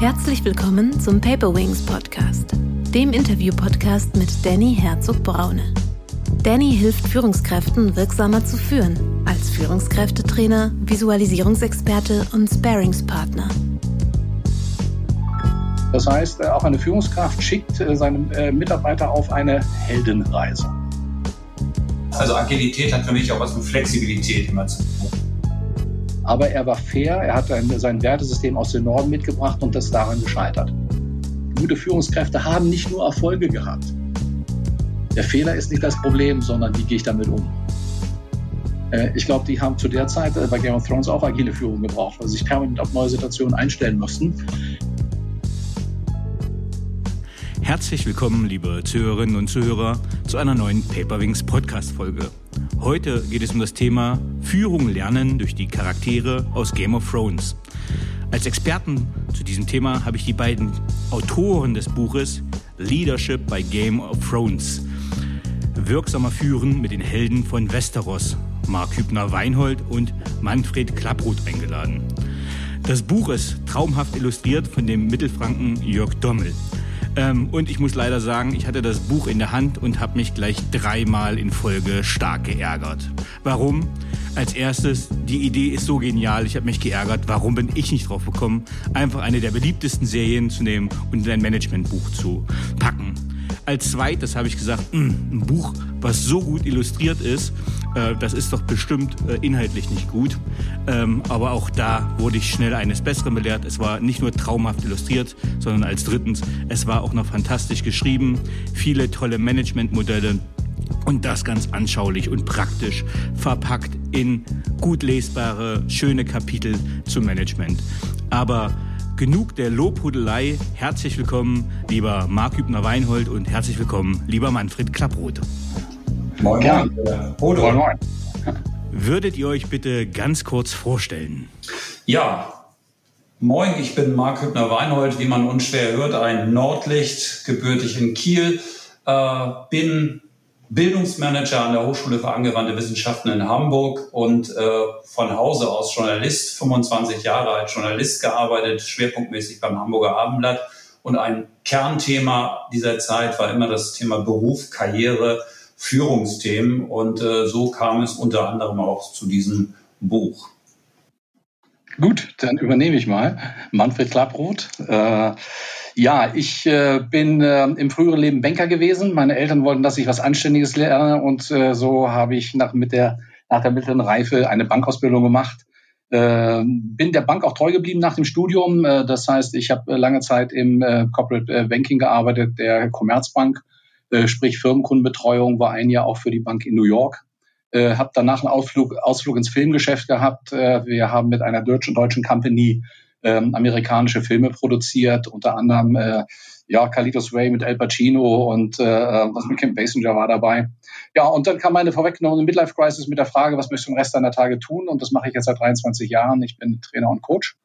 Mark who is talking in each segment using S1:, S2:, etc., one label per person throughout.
S1: Herzlich willkommen zum Paper Wings Podcast, dem Interview-Podcast mit Danny Herzog-Braune. Danny hilft Führungskräften wirksamer zu führen, als Führungskräftetrainer, Visualisierungsexperte und Sparingspartner.
S2: Das heißt, äh, auch eine Führungskraft schickt äh, seine äh, Mitarbeiter auf eine Heldenreise.
S3: Also Agilität hat für mich auch was mit Flexibilität immer zu tun.
S2: Aber er war fair, er hat sein Wertesystem aus dem Norden mitgebracht und das daran gescheitert. Gute Führungskräfte haben nicht nur Erfolge gehabt. Der Fehler ist nicht das Problem, sondern wie gehe ich damit um. Äh, ich glaube, die haben zu der Zeit äh, bei Game of Thrones auch agile Führung gebraucht, weil sie sich permanent auf neue Situationen einstellen mussten.
S4: Herzlich willkommen, liebe Zuhörerinnen und Zuhörer, zu einer neuen Paperwings Podcast-Folge. Heute geht es um das Thema Führung lernen durch die Charaktere aus Game of Thrones. Als Experten zu diesem Thema habe ich die beiden Autoren des Buches Leadership by Game of Thrones. Wirksamer Führen mit den Helden von Westeros, Mark Hübner-Weinhold und Manfred Klapproth eingeladen. Das Buch ist traumhaft illustriert von dem Mittelfranken Jörg Dommel. Ähm, und ich muss leider sagen, ich hatte das Buch in der Hand und habe mich gleich dreimal in Folge stark geärgert. Warum? Als erstes, die Idee ist so genial, ich habe mich geärgert. Warum bin ich nicht drauf gekommen, einfach eine der beliebtesten Serien zu nehmen und in ein Managementbuch zu packen? Als zweites habe ich gesagt, hm, ein Buch, was so gut illustriert ist, äh, das ist doch bestimmt äh, inhaltlich nicht gut. Ähm, aber auch da wurde ich schnell eines Besseren belehrt. Es war nicht nur traumhaft illustriert, sondern als drittens, es war auch noch fantastisch geschrieben. Viele tolle Managementmodelle. Und das ganz anschaulich und praktisch verpackt in gut lesbare, schöne Kapitel zum Management. Aber genug der Lobhudelei. Herzlich willkommen, lieber Mark Hübner-Weinhold und herzlich willkommen, lieber Manfred Klapproth.
S3: Moin, moin. Moin, moin.
S4: Würdet ihr euch bitte ganz kurz vorstellen?
S3: Ja, moin, ich bin Marc Hübner-Weinhold, wie man unschwer hört, ein Nordlicht, gebürtig in Kiel, äh, bin Bildungsmanager an der Hochschule für angewandte Wissenschaften in Hamburg und äh, von Hause aus Journalist, 25 Jahre als Journalist gearbeitet, schwerpunktmäßig beim Hamburger Abendblatt. Und ein Kernthema dieser Zeit war immer das Thema Beruf, Karriere, Führungsthemen. Und äh, so kam es unter anderem auch zu diesem Buch.
S2: Gut, dann übernehme ich mal. Manfred Klapproth. Äh, ja, ich äh, bin äh, im früheren Leben Banker gewesen. Meine Eltern wollten, dass ich was Anständiges lerne und äh, so habe ich nach, mit der, nach der mittleren Reife eine Bankausbildung gemacht. Äh, bin der Bank auch treu geblieben nach dem Studium. Äh, das heißt, ich habe lange Zeit im äh, Corporate äh, Banking gearbeitet, der Commerzbank äh, sprich Firmenkundenbetreuung, war ein Jahr auch für die Bank in New York. Äh, habe danach einen Ausflug, Ausflug ins Filmgeschäft gehabt. Äh, wir haben mit einer deutschen, deutschen Company ähm, amerikanische Filme produziert, unter anderem äh, ja, Carlitos Ray mit Al Pacino und äh, was mit Kim Basinger war dabei. Ja, und dann kam meine vorweggenommene Midlife Crisis mit der Frage, was möchtest du im Rest deiner Tage tun? Und das mache ich jetzt seit 23 Jahren. Ich bin Trainer und Coach,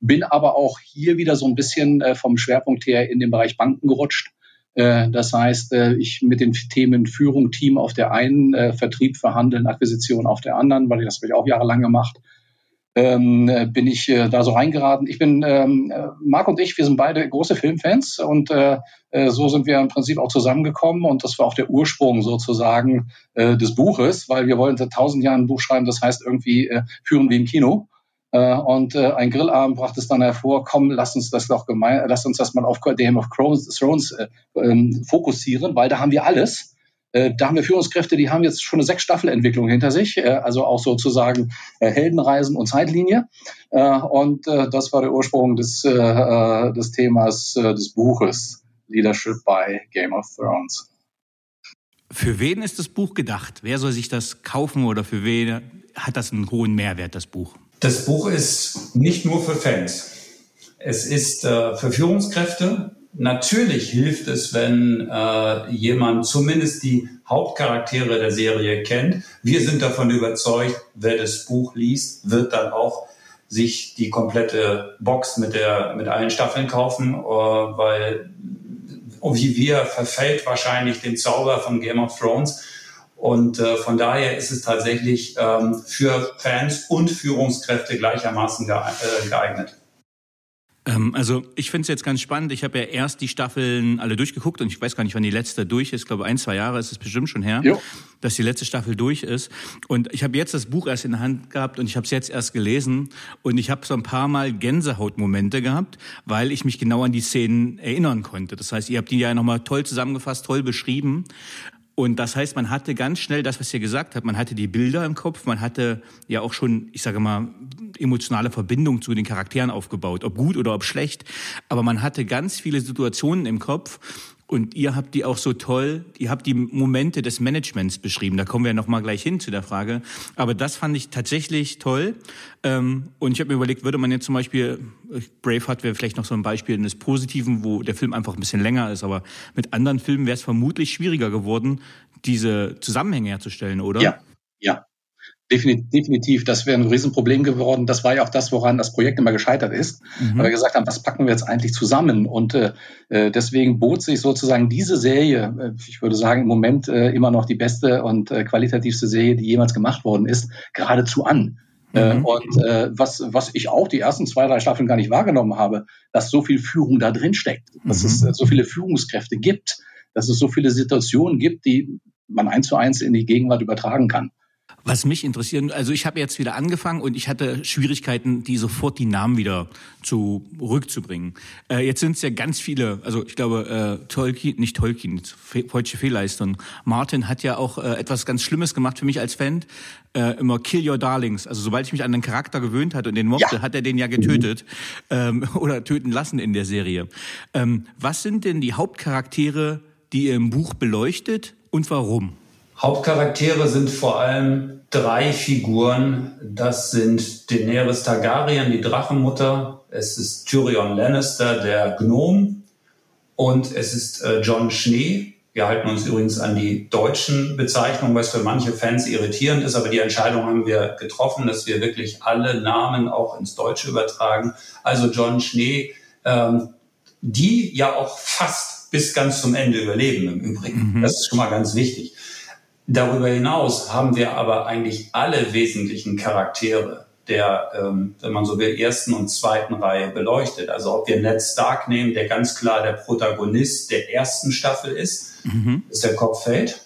S2: bin aber auch hier wieder so ein bisschen äh, vom Schwerpunkt her in den Bereich Banken gerutscht äh, das heißt, äh, ich mit den Themen Führung, Team auf der einen, äh, Vertrieb, Verhandeln, Akquisition auf der anderen, weil ich das habe ich auch jahrelang gemacht, ähm, bin ich da so reingeraten. Ich bin, ähm, Marc und ich, wir sind beide große Filmfans und äh, so sind wir im Prinzip auch zusammengekommen und das war auch der Ursprung sozusagen äh, des Buches, weil wir wollen seit tausend Jahren ein Buch schreiben, das heißt irgendwie äh, Führen wie im Kino. Äh, und äh, ein Grillabend brachte es dann hervor, komm, lass uns das doch gemein, lass uns das mal auf Game of Thrones äh, ähm, fokussieren, weil da haben wir alles. Äh, da haben wir Führungskräfte, die haben jetzt schon eine sechs Staffelentwicklung hinter sich, äh, also auch sozusagen äh, Heldenreisen und Zeitlinie. Äh, und äh, das war der Ursprung des, äh, äh des Themas äh, des Buches Leadership by Game of Thrones.
S4: Für wen ist das Buch gedacht? Wer soll sich das kaufen oder für wen hat das einen hohen Mehrwert, das Buch?
S3: Das Buch ist nicht nur für Fans. Es ist äh, für Führungskräfte. Natürlich hilft es, wenn äh, jemand zumindest die Hauptcharaktere der Serie kennt. Wir sind davon überzeugt, wer das Buch liest, wird dann auch sich die komplette Box mit der mit allen Staffeln kaufen, äh, weil wir verfällt wahrscheinlich den Zauber von Game of Thrones und äh, von daher ist es tatsächlich ähm, für Fans und Führungskräfte gleichermaßen äh, geeignet.
S4: Ähm, also ich finde es jetzt ganz spannend. Ich habe ja erst die Staffeln alle durchgeguckt und ich weiß gar nicht, wann die letzte durch ist. Ich glaube, ein, zwei Jahre ist es bestimmt schon her, jo. dass die letzte Staffel durch ist. Und ich habe jetzt das Buch erst in der Hand gehabt und ich habe es jetzt erst gelesen. Und ich habe so ein paar Mal Gänsehautmomente gehabt, weil ich mich genau an die Szenen erinnern konnte. Das heißt, ihr habt die ja nochmal toll zusammengefasst, toll beschrieben. Und das heißt, man hatte ganz schnell das, was ihr gesagt habt, man hatte die Bilder im Kopf, man hatte ja auch schon, ich sage mal, emotionale Verbindung zu den Charakteren aufgebaut, ob gut oder ob schlecht. Aber man hatte ganz viele Situationen im Kopf und ihr habt die auch so toll, ihr habt die Momente des Managements beschrieben. Da kommen wir noch mal gleich hin zu der Frage. Aber das fand ich tatsächlich toll. Ähm, und ich habe mir überlegt, würde man jetzt zum Beispiel, Braveheart wäre vielleicht noch so ein Beispiel eines Positiven, wo der Film einfach ein bisschen länger ist. Aber mit anderen Filmen wäre es vermutlich schwieriger geworden, diese Zusammenhänge herzustellen, oder?
S2: Ja, ja. Definitiv, das wäre ein Riesenproblem geworden. Das war ja auch das, woran das Projekt immer gescheitert ist. Mhm. Weil wir gesagt haben, was packen wir jetzt eigentlich zusammen? Und äh, äh, deswegen bot sich sozusagen diese Serie, äh, ich würde sagen, im Moment äh, immer noch die beste und äh, qualitativste Serie, die jemals gemacht worden ist, geradezu an. Äh, mhm. und äh, was, was ich auch die ersten zwei, drei Staffeln gar nicht wahrgenommen habe, dass so viel Führung da drin steckt, dass mhm. es äh, so viele Führungskräfte gibt, dass es so viele Situationen gibt, die man eins zu eins in die Gegenwart übertragen kann.
S4: Was mich interessiert, also ich habe jetzt wieder angefangen und ich hatte Schwierigkeiten, die sofort die Namen wieder zurückzubringen. Äh, jetzt sind es ja ganz viele, also ich glaube, äh, Tolkien, nicht Tolkien, falsche Fehlleistung. Martin hat ja auch äh, etwas ganz Schlimmes gemacht für mich als Fan, äh, immer Kill Your Darlings. Also sobald ich mich an den Charakter gewöhnt hatte und den mochte, ja. hat er den ja getötet ähm, oder töten lassen in der Serie. Ähm, was sind denn die Hauptcharaktere, die ihr im Buch beleuchtet und warum?
S3: Hauptcharaktere sind vor allem drei Figuren. Das sind Daenerys Targaryen, die Drachenmutter. Es ist Tyrion Lannister, der Gnom. Und es ist äh, John Schnee. Wir halten uns übrigens an die deutschen Bezeichnungen, was für manche Fans irritierend ist. Aber die Entscheidung haben wir getroffen, dass wir wirklich alle Namen auch ins Deutsche übertragen. Also John Schnee, ähm, die ja auch fast bis ganz zum Ende überleben im Übrigen. Mhm. Das ist schon mal ganz wichtig. Darüber hinaus haben wir aber eigentlich alle wesentlichen Charaktere der, ähm, wenn man so will, ersten und zweiten Reihe beleuchtet. Also ob wir Ned Stark nehmen, der ganz klar der Protagonist der ersten Staffel ist, mhm. ist der Kopffeld.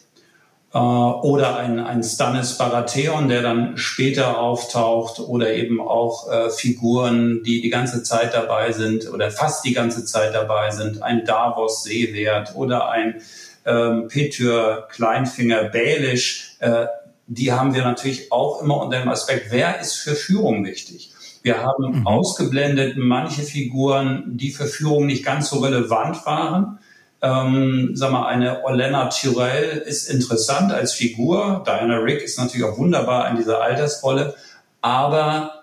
S3: Äh, oder ein, ein Stannis Baratheon, der dann später auftaucht, oder eben auch äh, Figuren, die die ganze Zeit dabei sind oder fast die ganze Zeit dabei sind. Ein Davos Seewert oder ein ähm, Petür, Kleinfinger, Bälisch, äh, die haben wir natürlich auch immer unter dem Aspekt, wer ist für Führung wichtig? Wir haben mhm. ausgeblendet manche Figuren, die für Führung nicht ganz so relevant waren. Ähm, sag mal, eine Olena Tyrell ist interessant als Figur. Diana Rick ist natürlich auch wunderbar in dieser Altersrolle. Aber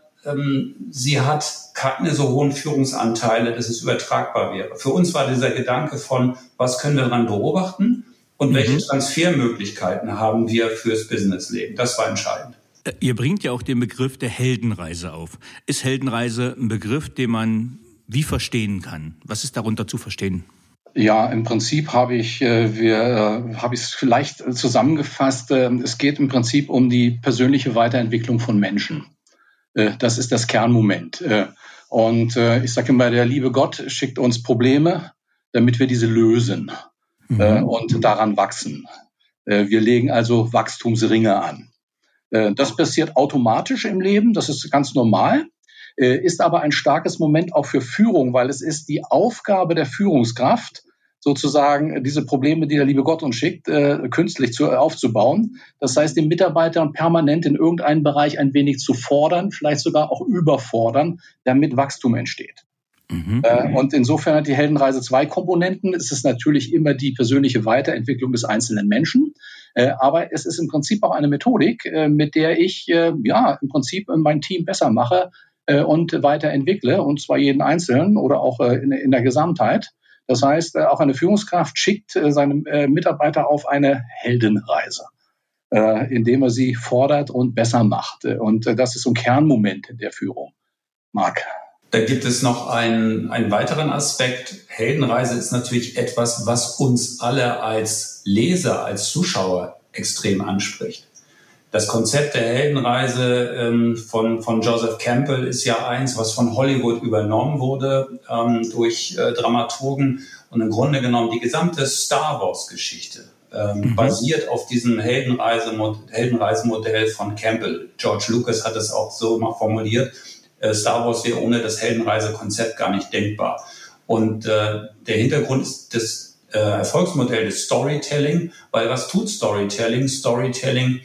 S3: sie hat keine so hohen Führungsanteile, dass es übertragbar wäre. Für uns war dieser Gedanke von, was können wir daran beobachten und mhm. welche Transfermöglichkeiten haben wir fürs Businessleben. Das war entscheidend.
S4: Äh, ihr bringt ja auch den Begriff der Heldenreise auf. Ist Heldenreise ein Begriff, den man wie verstehen kann? Was ist darunter zu verstehen?
S2: Ja, im Prinzip habe ich, äh, wir, äh, habe ich es vielleicht zusammengefasst. Äh, es geht im Prinzip um die persönliche Weiterentwicklung von Menschen. Äh, das ist das Kernmoment. Äh, und äh, ich sage immer, der liebe Gott schickt uns Probleme, damit wir diese lösen mhm. und daran wachsen. Wir legen also Wachstumsringe an. Das passiert automatisch im Leben, das ist ganz normal, ist aber ein starkes Moment auch für Führung, weil es ist die Aufgabe der Führungskraft, sozusagen diese Probleme, die der liebe Gott uns schickt, äh, künstlich zu, aufzubauen. Das heißt, den Mitarbeitern permanent in irgendeinem Bereich ein wenig zu fordern, vielleicht sogar auch überfordern, damit Wachstum entsteht. Mhm. Äh, und insofern hat die Heldenreise zwei Komponenten. Es ist natürlich immer die persönliche Weiterentwicklung des einzelnen Menschen. Äh, aber es ist im Prinzip auch eine Methodik, äh, mit der ich äh, ja im Prinzip mein Team besser mache äh, und weiterentwickle, und zwar jeden Einzelnen oder auch in, in der Gesamtheit. Das heißt, äh, auch eine Führungskraft schickt äh, seine äh, Mitarbeiter auf eine Heldenreise, indem er sie fordert und besser macht. Und das ist so ein Kernmoment der Führung. Marc.
S3: Da gibt es noch einen, einen weiteren Aspekt. Heldenreise ist natürlich etwas, was uns alle als Leser, als Zuschauer extrem anspricht. Das Konzept der Heldenreise ähm, von, von Joseph Campbell ist ja eins, was von Hollywood übernommen wurde ähm, durch äh, Dramaturgen und im Grunde genommen die gesamte Star Wars-Geschichte ähm, mhm. basiert auf diesem Heldenreisemodell von Campbell. George Lucas hat es auch so mal formuliert. Äh, Star Wars wäre ohne das Heldenreisekonzept gar nicht denkbar. Und äh, der Hintergrund ist das äh, Erfolgsmodell des Storytelling, weil was tut Storytelling? Storytelling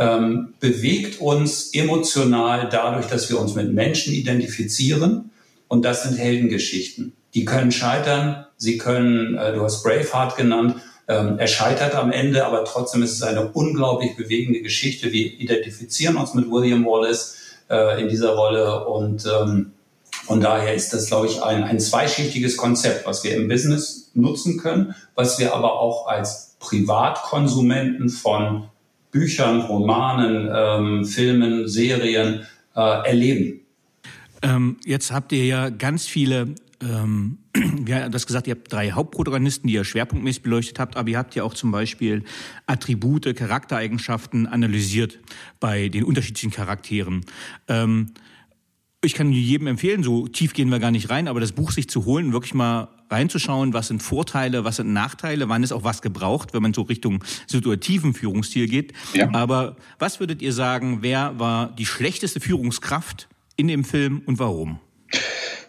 S3: ähm, bewegt uns emotional dadurch, dass wir uns mit Menschen identifizieren. Und das sind Heldengeschichten. Die können scheitern, sie können, äh, du hast Braveheart genannt, ähm, er scheitert am Ende, aber trotzdem ist es eine unglaublich bewegende Geschichte. Wir identifizieren uns mit William Wallace äh, in dieser Rolle und ähm, von daher ist das, glaube ich, ein, ein zweischichtiges Konzept, was wir im Business nutzen können, was wir aber auch als Privatkonsumenten von Büchern, Romanen, ähm, Filmen, Serien äh, erleben.
S4: Ähm, jetzt habt ihr ja ganz viele ähm, wir das gesagt, ihr habt drei Hauptprotagonisten, die ihr schwerpunktmäßig beleuchtet habt, aber ihr habt ja auch zum Beispiel Attribute, Charaktereigenschaften analysiert bei den unterschiedlichen Charakteren. Ähm, ich kann jedem empfehlen, so tief gehen wir gar nicht rein, aber das Buch sich zu holen, wirklich mal reinzuschauen, was sind Vorteile, was sind Nachteile, wann ist auch was gebraucht, wenn man so Richtung situativen Führungsstil geht. Ja. Aber was würdet ihr sagen, wer war die schlechteste Führungskraft in dem Film und warum?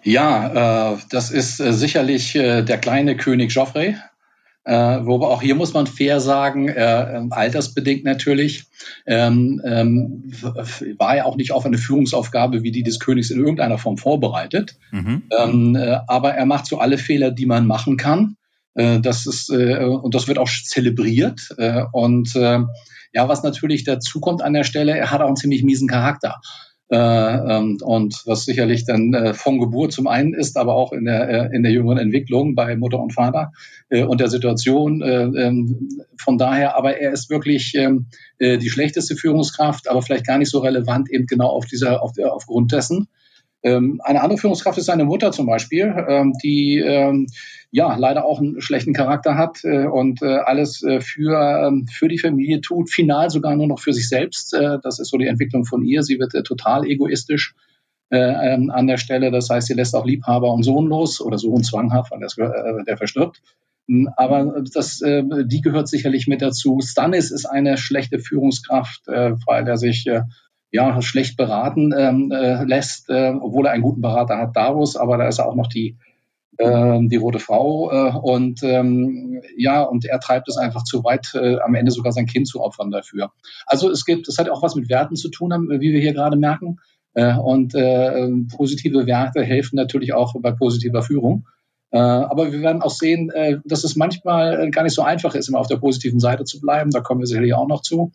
S2: Ja, äh, das ist äh, sicherlich äh, der kleine König Joffrey. Äh, wobei auch hier muss man fair sagen, äh, ähm, altersbedingt natürlich, ähm, ähm, war er auch nicht auf eine Führungsaufgabe wie die des Königs in irgendeiner Form vorbereitet. Mhm. Ähm, äh, aber er macht so alle Fehler, die man machen kann. Äh, das ist, äh, und das wird auch zelebriert. Äh, und ja, was natürlich dazu kommt an der Stelle, er hat auch einen ziemlich miesen Charakter. Äh, ähm, und was sicherlich dann äh, von Geburt zum einen ist, aber auch in der, äh, in der jüngeren Entwicklung bei Mutter und Vater und der Situation. Äh, ähm, von daher, aber er ist wirklich ähm, äh, die schlechteste Führungskraft, aber vielleicht gar nicht so relevant eben genau auf dieser, auf, aufgrund dessen. Ähm, eine andere Führungskraft ist seine Mutter zum Beispiel, ähm, die ähm, ja leider auch einen schlechten Charakter hat äh, und äh, alles äh, für, für die Familie tut, final sogar nur noch für sich selbst. Das ist so die Entwicklung von ihr. Sie wird total egoistisch an der Stelle. Das heißt, sie lässt auch Liebhaber und Sohn los oder Sohn zwanghaft, weil das, der verstirbt. Hm, aber das, die gehört sicherlich mit dazu. Stannis ist eine schlechte Führungskraft, weil er sich ja, schlecht beraten ähm, äh, lässt, äh, obwohl er einen guten Berater hat, Davos, aber da ist er auch noch die, äh, die rote Frau äh, und ähm, ja, und er treibt es einfach zu weit, äh, am Ende sogar sein Kind zu opfern dafür. Also es gibt, es hat auch was mit Werten zu tun, wie wir hier gerade merken. Äh, und äh, positive Werte helfen natürlich auch bei positiver Führung. Äh, aber wir werden auch sehen, äh, dass es manchmal gar nicht so einfach ist, immer auf der positiven Seite zu bleiben. Da kommen wir sicherlich auch noch zu.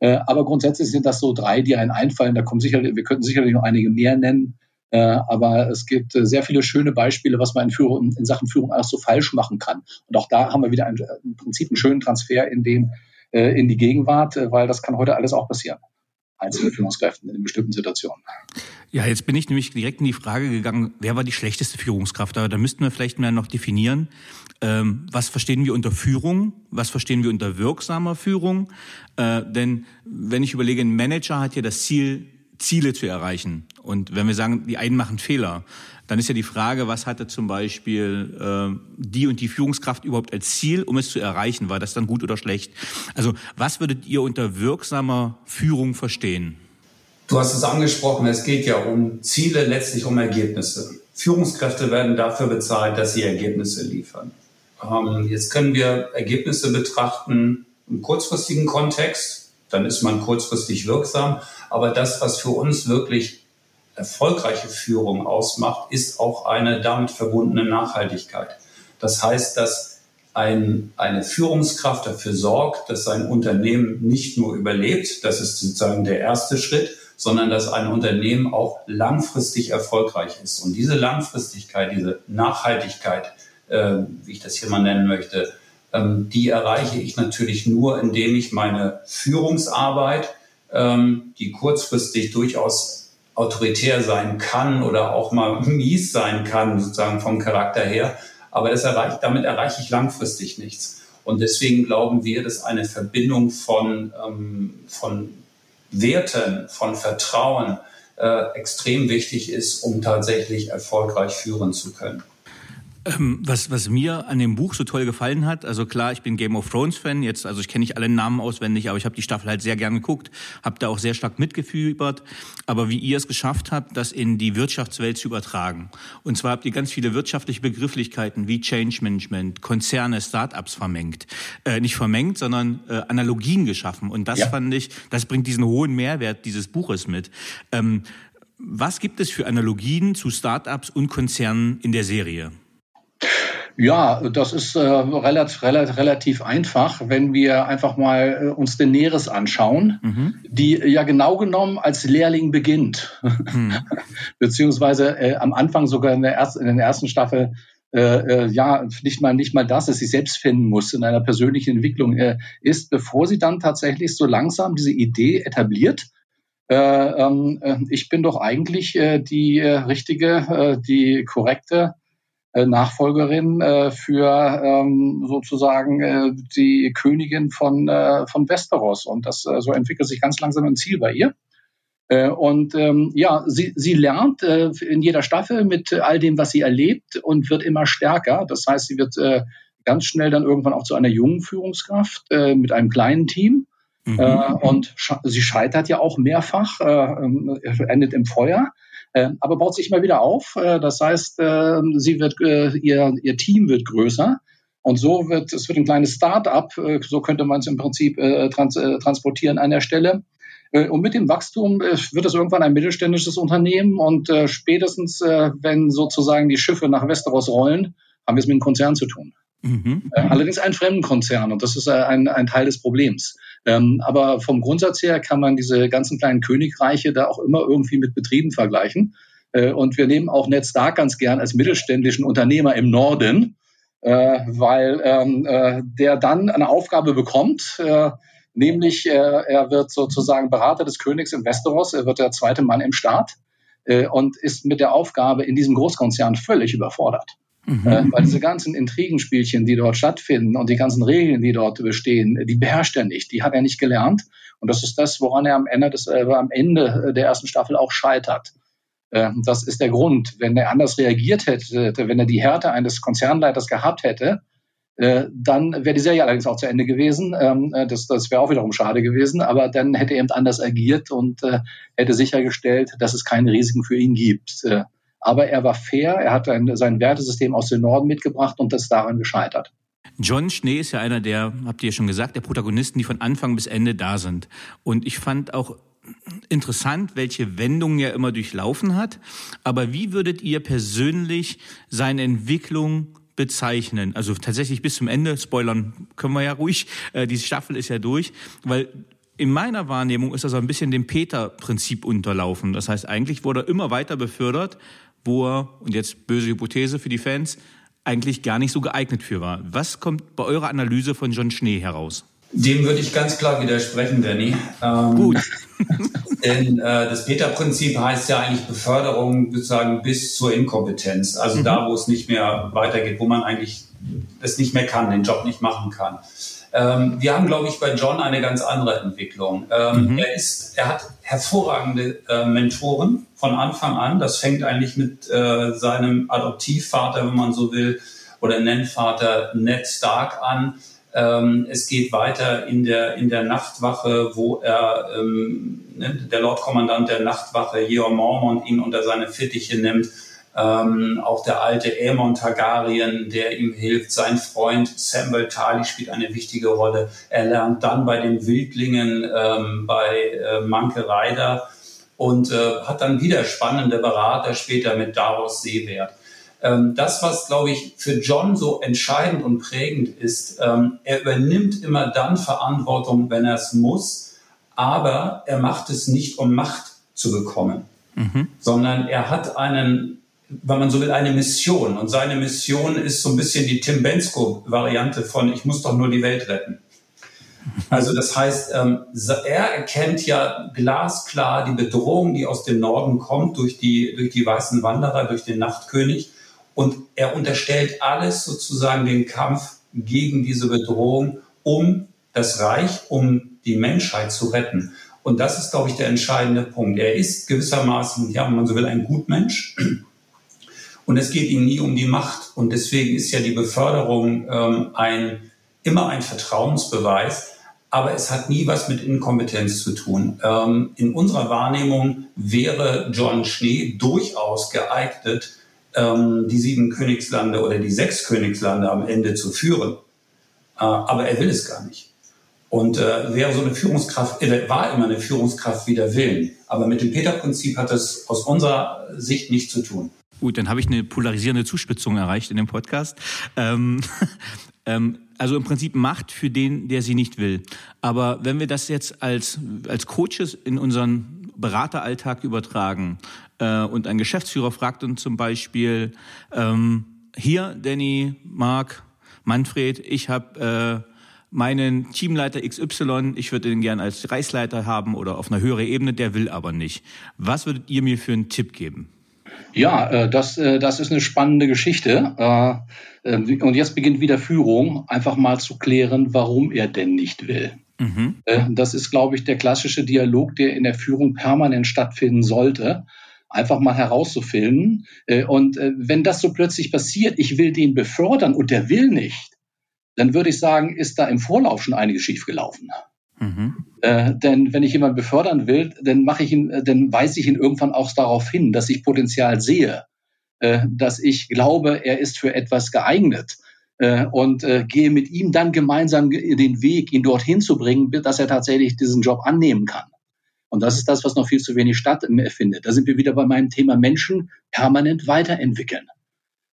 S2: Äh, aber grundsätzlich sind das so drei, die einen einfallen. Da kommen sicherlich, wir könnten sicherlich noch einige mehr nennen. Äh, aber es gibt äh, sehr viele schöne Beispiele, was man in, Führung, in Sachen Führung alles so falsch machen kann. Und auch da haben wir wieder ein, im Prinzip einen schönen Transfer in, den, in die Gegenwart, weil das kann heute alles auch passieren einzelne Führungskräften in bestimmten Situationen.
S4: Ja, jetzt bin ich nämlich direkt in die Frage gegangen, wer war die schlechteste Führungskraft? Aber da müssten wir vielleicht mal noch definieren, ähm, was verstehen wir unter Führung, was verstehen wir unter wirksamer Führung. Äh, denn wenn ich überlege, ein Manager hat ja das Ziel, Ziele zu erreichen. Und wenn wir sagen, die einen machen Fehler, dann ist ja die Frage, was hatte zum Beispiel äh, die und die Führungskraft überhaupt als Ziel, um es zu erreichen? War das dann gut oder schlecht? Also was würdet ihr unter wirksamer Führung verstehen?
S3: Du hast es angesprochen, es geht ja um Ziele, letztlich um Ergebnisse. Führungskräfte werden dafür bezahlt, dass sie Ergebnisse liefern. Ähm, jetzt können wir Ergebnisse betrachten im kurzfristigen Kontext, dann ist man kurzfristig wirksam. Aber das, was für uns wirklich erfolgreiche Führung ausmacht, ist auch eine damit verbundene Nachhaltigkeit. Das heißt, dass ein, eine Führungskraft dafür sorgt, dass sein Unternehmen nicht nur überlebt, das ist sozusagen der erste Schritt, sondern dass ein Unternehmen auch langfristig erfolgreich ist. Und diese Langfristigkeit, diese Nachhaltigkeit, äh, wie ich das hier mal nennen möchte, ähm, die erreiche ich natürlich nur, indem ich meine Führungsarbeit, ähm, die kurzfristig durchaus autoritär sein kann oder auch mal mies sein kann, sozusagen vom Charakter her. Aber das erreicht, damit erreiche ich langfristig nichts. Und deswegen glauben wir, dass eine Verbindung von, ähm, von Werten, von Vertrauen äh, extrem wichtig ist, um tatsächlich erfolgreich führen zu können.
S4: Ähm, was, was mir an dem Buch so toll gefallen hat, also klar, ich bin Game of Thrones Fan, jetzt, also ich kenne nicht alle Namen auswendig, aber ich habe die Staffel halt sehr gern geguckt, habe da auch sehr stark mitgefiebert, aber wie ihr es geschafft habt, das in die Wirtschaftswelt zu übertragen. Und zwar habt ihr ganz viele wirtschaftliche Begrifflichkeiten wie Change Management, Konzerne, Startups vermengt. Äh, nicht vermengt, sondern äh, Analogien geschaffen. Und das ja. fand ich, das bringt diesen hohen Mehrwert dieses Buches mit. Ähm, was gibt es für Analogien zu Startups und Konzernen in der Serie?
S2: Ja, das ist äh, relativ, relativ, relativ einfach, wenn wir einfach mal äh, uns den Näheres anschauen, mhm. die ja genau genommen als Lehrling beginnt. Mhm. Beziehungsweise äh, am Anfang sogar in der, ersten, in der ersten Staffel äh, äh, ja nicht mal nicht mal das, dass sie selbst finden muss in einer persönlichen Entwicklung äh, ist, bevor sie dann tatsächlich so langsam diese Idee etabliert. Äh, ähm, äh, ich bin doch eigentlich äh, die richtige, die korrekte Nachfolgerin äh, für ähm, sozusagen äh, die Königin von, äh, von Westeros. Und das äh, so entwickelt sich ganz langsam ein Ziel bei ihr. Äh, und ähm, ja, sie, sie lernt äh, in jeder Staffel mit all dem, was sie erlebt und wird immer stärker. Das heißt, sie wird äh, ganz schnell dann irgendwann auch zu einer jungen Führungskraft äh, mit einem kleinen Team. Mhm. Äh, und sie scheitert ja auch mehrfach, äh, endet im Feuer. Äh, aber baut sich immer wieder auf. Äh, das heißt, äh, sie wird, ihr, ihr Team wird größer. Und so wird, es wird ein kleines Start-up, so könnte man es im Prinzip trans, transportieren an der Stelle. Und mit dem Wachstum wird es irgendwann ein mittelständisches Unternehmen und spätestens, wenn sozusagen die Schiffe nach Westeros rollen, haben wir es mit einem Konzern zu tun. Mhm. Allerdings ein Fremdenkonzern und das ist ein, ein Teil des Problems. Ähm, aber vom Grundsatz her kann man diese ganzen kleinen Königreiche da auch immer irgendwie mit Betrieben vergleichen. Äh, und wir nehmen auch NetStark ganz gern als mittelständischen Unternehmer im Norden, äh, weil ähm, äh, der dann eine Aufgabe bekommt, äh, nämlich äh, er wird sozusagen Berater des Königs in Westeros, er wird der zweite Mann im Staat äh, und ist mit der Aufgabe in diesem Großkonzern völlig überfordert. Mhm. Äh, weil diese ganzen Intrigenspielchen, die dort stattfinden und die ganzen Regeln, die dort bestehen, die beherrscht er nicht, die hat er nicht gelernt. Und das ist das, woran er am Ende, des, äh, am Ende der ersten Staffel auch scheitert. Äh, das ist der Grund. Wenn er anders reagiert hätte, wenn er die Härte eines Konzernleiters gehabt hätte, äh, dann wäre die Serie allerdings auch zu Ende gewesen. Ähm, äh, das das wäre auch wiederum schade gewesen, aber dann hätte er eben anders agiert und äh, hätte sichergestellt, dass es keine Risiken für ihn gibt. Aber er war fair, er hat ein, sein Wertesystem aus dem Norden mitgebracht und das daran gescheitert.
S4: John Schnee ist ja einer der, habt ihr ja schon gesagt, der Protagonisten, die von Anfang bis Ende da sind. Und ich fand auch interessant, welche Wendungen er immer durchlaufen hat. Aber wie würdet ihr persönlich seine Entwicklung bezeichnen? Also tatsächlich bis zum Ende, spoilern können wir ja ruhig, äh, diese Staffel ist ja durch, weil in meiner Wahrnehmung ist das ein bisschen dem Peter-Prinzip unterlaufen. Das heißt, eigentlich wurde er immer weiter befördert, wo er, und jetzt böse Hypothese für die Fans, eigentlich gar nicht so geeignet für war. Was kommt bei eurer Analyse von John Schnee heraus?
S3: Dem würde ich ganz klar widersprechen, Danny. Ähm, Gut. denn äh, das Peter-Prinzip heißt ja eigentlich Beförderung sozusagen bis zur Inkompetenz. Also mhm. da, wo es nicht mehr weitergeht, wo man eigentlich es nicht mehr kann, den Job nicht machen kann. Ähm, wir haben, glaube ich, bei John eine ganz andere Entwicklung. Ähm, mhm. Er ist, er hat hervorragende äh, Mentoren von Anfang an. Das fängt eigentlich mit äh, seinem Adoptivvater, wenn man so will, oder Nennvater Ned Stark an. Ähm, es geht weiter in der, in der Nachtwache, wo er, ähm, ne, der Lordkommandant der Nachtwache, Jeor Mormont, ihn unter seine Fittiche nimmt ähm, auch der alte Aemon Targaryen, der ihm hilft. Sein Freund Samuel Tali spielt eine wichtige Rolle. Er lernt dann bei den Wildlingen ähm, bei äh, Manke Reider und äh, hat dann wieder spannende Berater später mit Davos Seewert. Ähm, das, was, glaube ich, für John so entscheidend und prägend ist, ähm, er übernimmt immer dann Verantwortung, wenn er es muss, aber er macht es nicht, um Macht zu bekommen, mhm. sondern er hat einen wenn man so will, eine Mission. Und seine Mission ist so ein bisschen die Tim Bensko-Variante von Ich muss doch nur die Welt retten. Also das heißt, ähm, er erkennt ja glasklar die Bedrohung, die aus dem Norden kommt, durch die, durch die weißen Wanderer, durch den Nachtkönig. Und er unterstellt alles sozusagen den Kampf gegen diese Bedrohung, um das Reich, um die Menschheit zu retten. Und das ist, glaube ich, der entscheidende Punkt. Er ist gewissermaßen, ja, wenn man so will, ein Gutmensch. Und es geht ihm nie um die Macht. Und deswegen ist ja die Beförderung ähm, ein, immer ein Vertrauensbeweis. Aber es hat nie was mit Inkompetenz zu tun. Ähm, in unserer Wahrnehmung wäre John Schnee durchaus geeignet, ähm, die sieben Königslande oder die sechs Königslande am Ende zu führen. Äh, aber er will es gar nicht. Und äh, wäre so eine Führungskraft, äh, war immer eine Führungskraft wider Willen. Aber mit dem Peter-Prinzip hat das aus unserer Sicht nichts zu tun.
S4: Gut, dann habe ich eine polarisierende Zuspitzung erreicht in dem Podcast. Ähm, ähm, also im Prinzip Macht für den, der sie nicht will. Aber wenn wir das jetzt als, als Coaches in unseren Berateralltag übertragen äh, und ein Geschäftsführer fragt uns zum Beispiel, ähm, hier, Danny, Mark, Manfred, ich habe äh, meinen Teamleiter XY, ich würde ihn gern als Reichsleiter haben oder auf einer höheren Ebene, der will aber nicht. Was würdet ihr mir für einen Tipp geben?
S2: Ja, äh, das, äh, das ist eine spannende Geschichte. Äh, und jetzt beginnt wieder Führung, einfach mal zu klären, warum er denn nicht will. Mhm. Das ist, glaube ich, der klassische Dialog, der in der Führung permanent stattfinden sollte. Einfach mal herauszufinden. Und wenn das so plötzlich passiert, ich will den befördern und der will nicht, dann würde ich sagen, ist da im Vorlauf schon einiges schiefgelaufen. Mhm. Äh, denn wenn ich jemanden befördern will, dann mache ich ihn, äh, dann weise ich ihn irgendwann auch darauf hin, dass ich Potenzial sehe, äh, dass ich glaube, er ist für etwas geeignet äh, und äh, gehe mit ihm dann gemeinsam den Weg, ihn dorthin zu bringen, dass er tatsächlich diesen Job annehmen kann. Und das ist das, was noch viel zu wenig stattfindet. Da sind wir wieder bei meinem Thema Menschen permanent weiterentwickeln.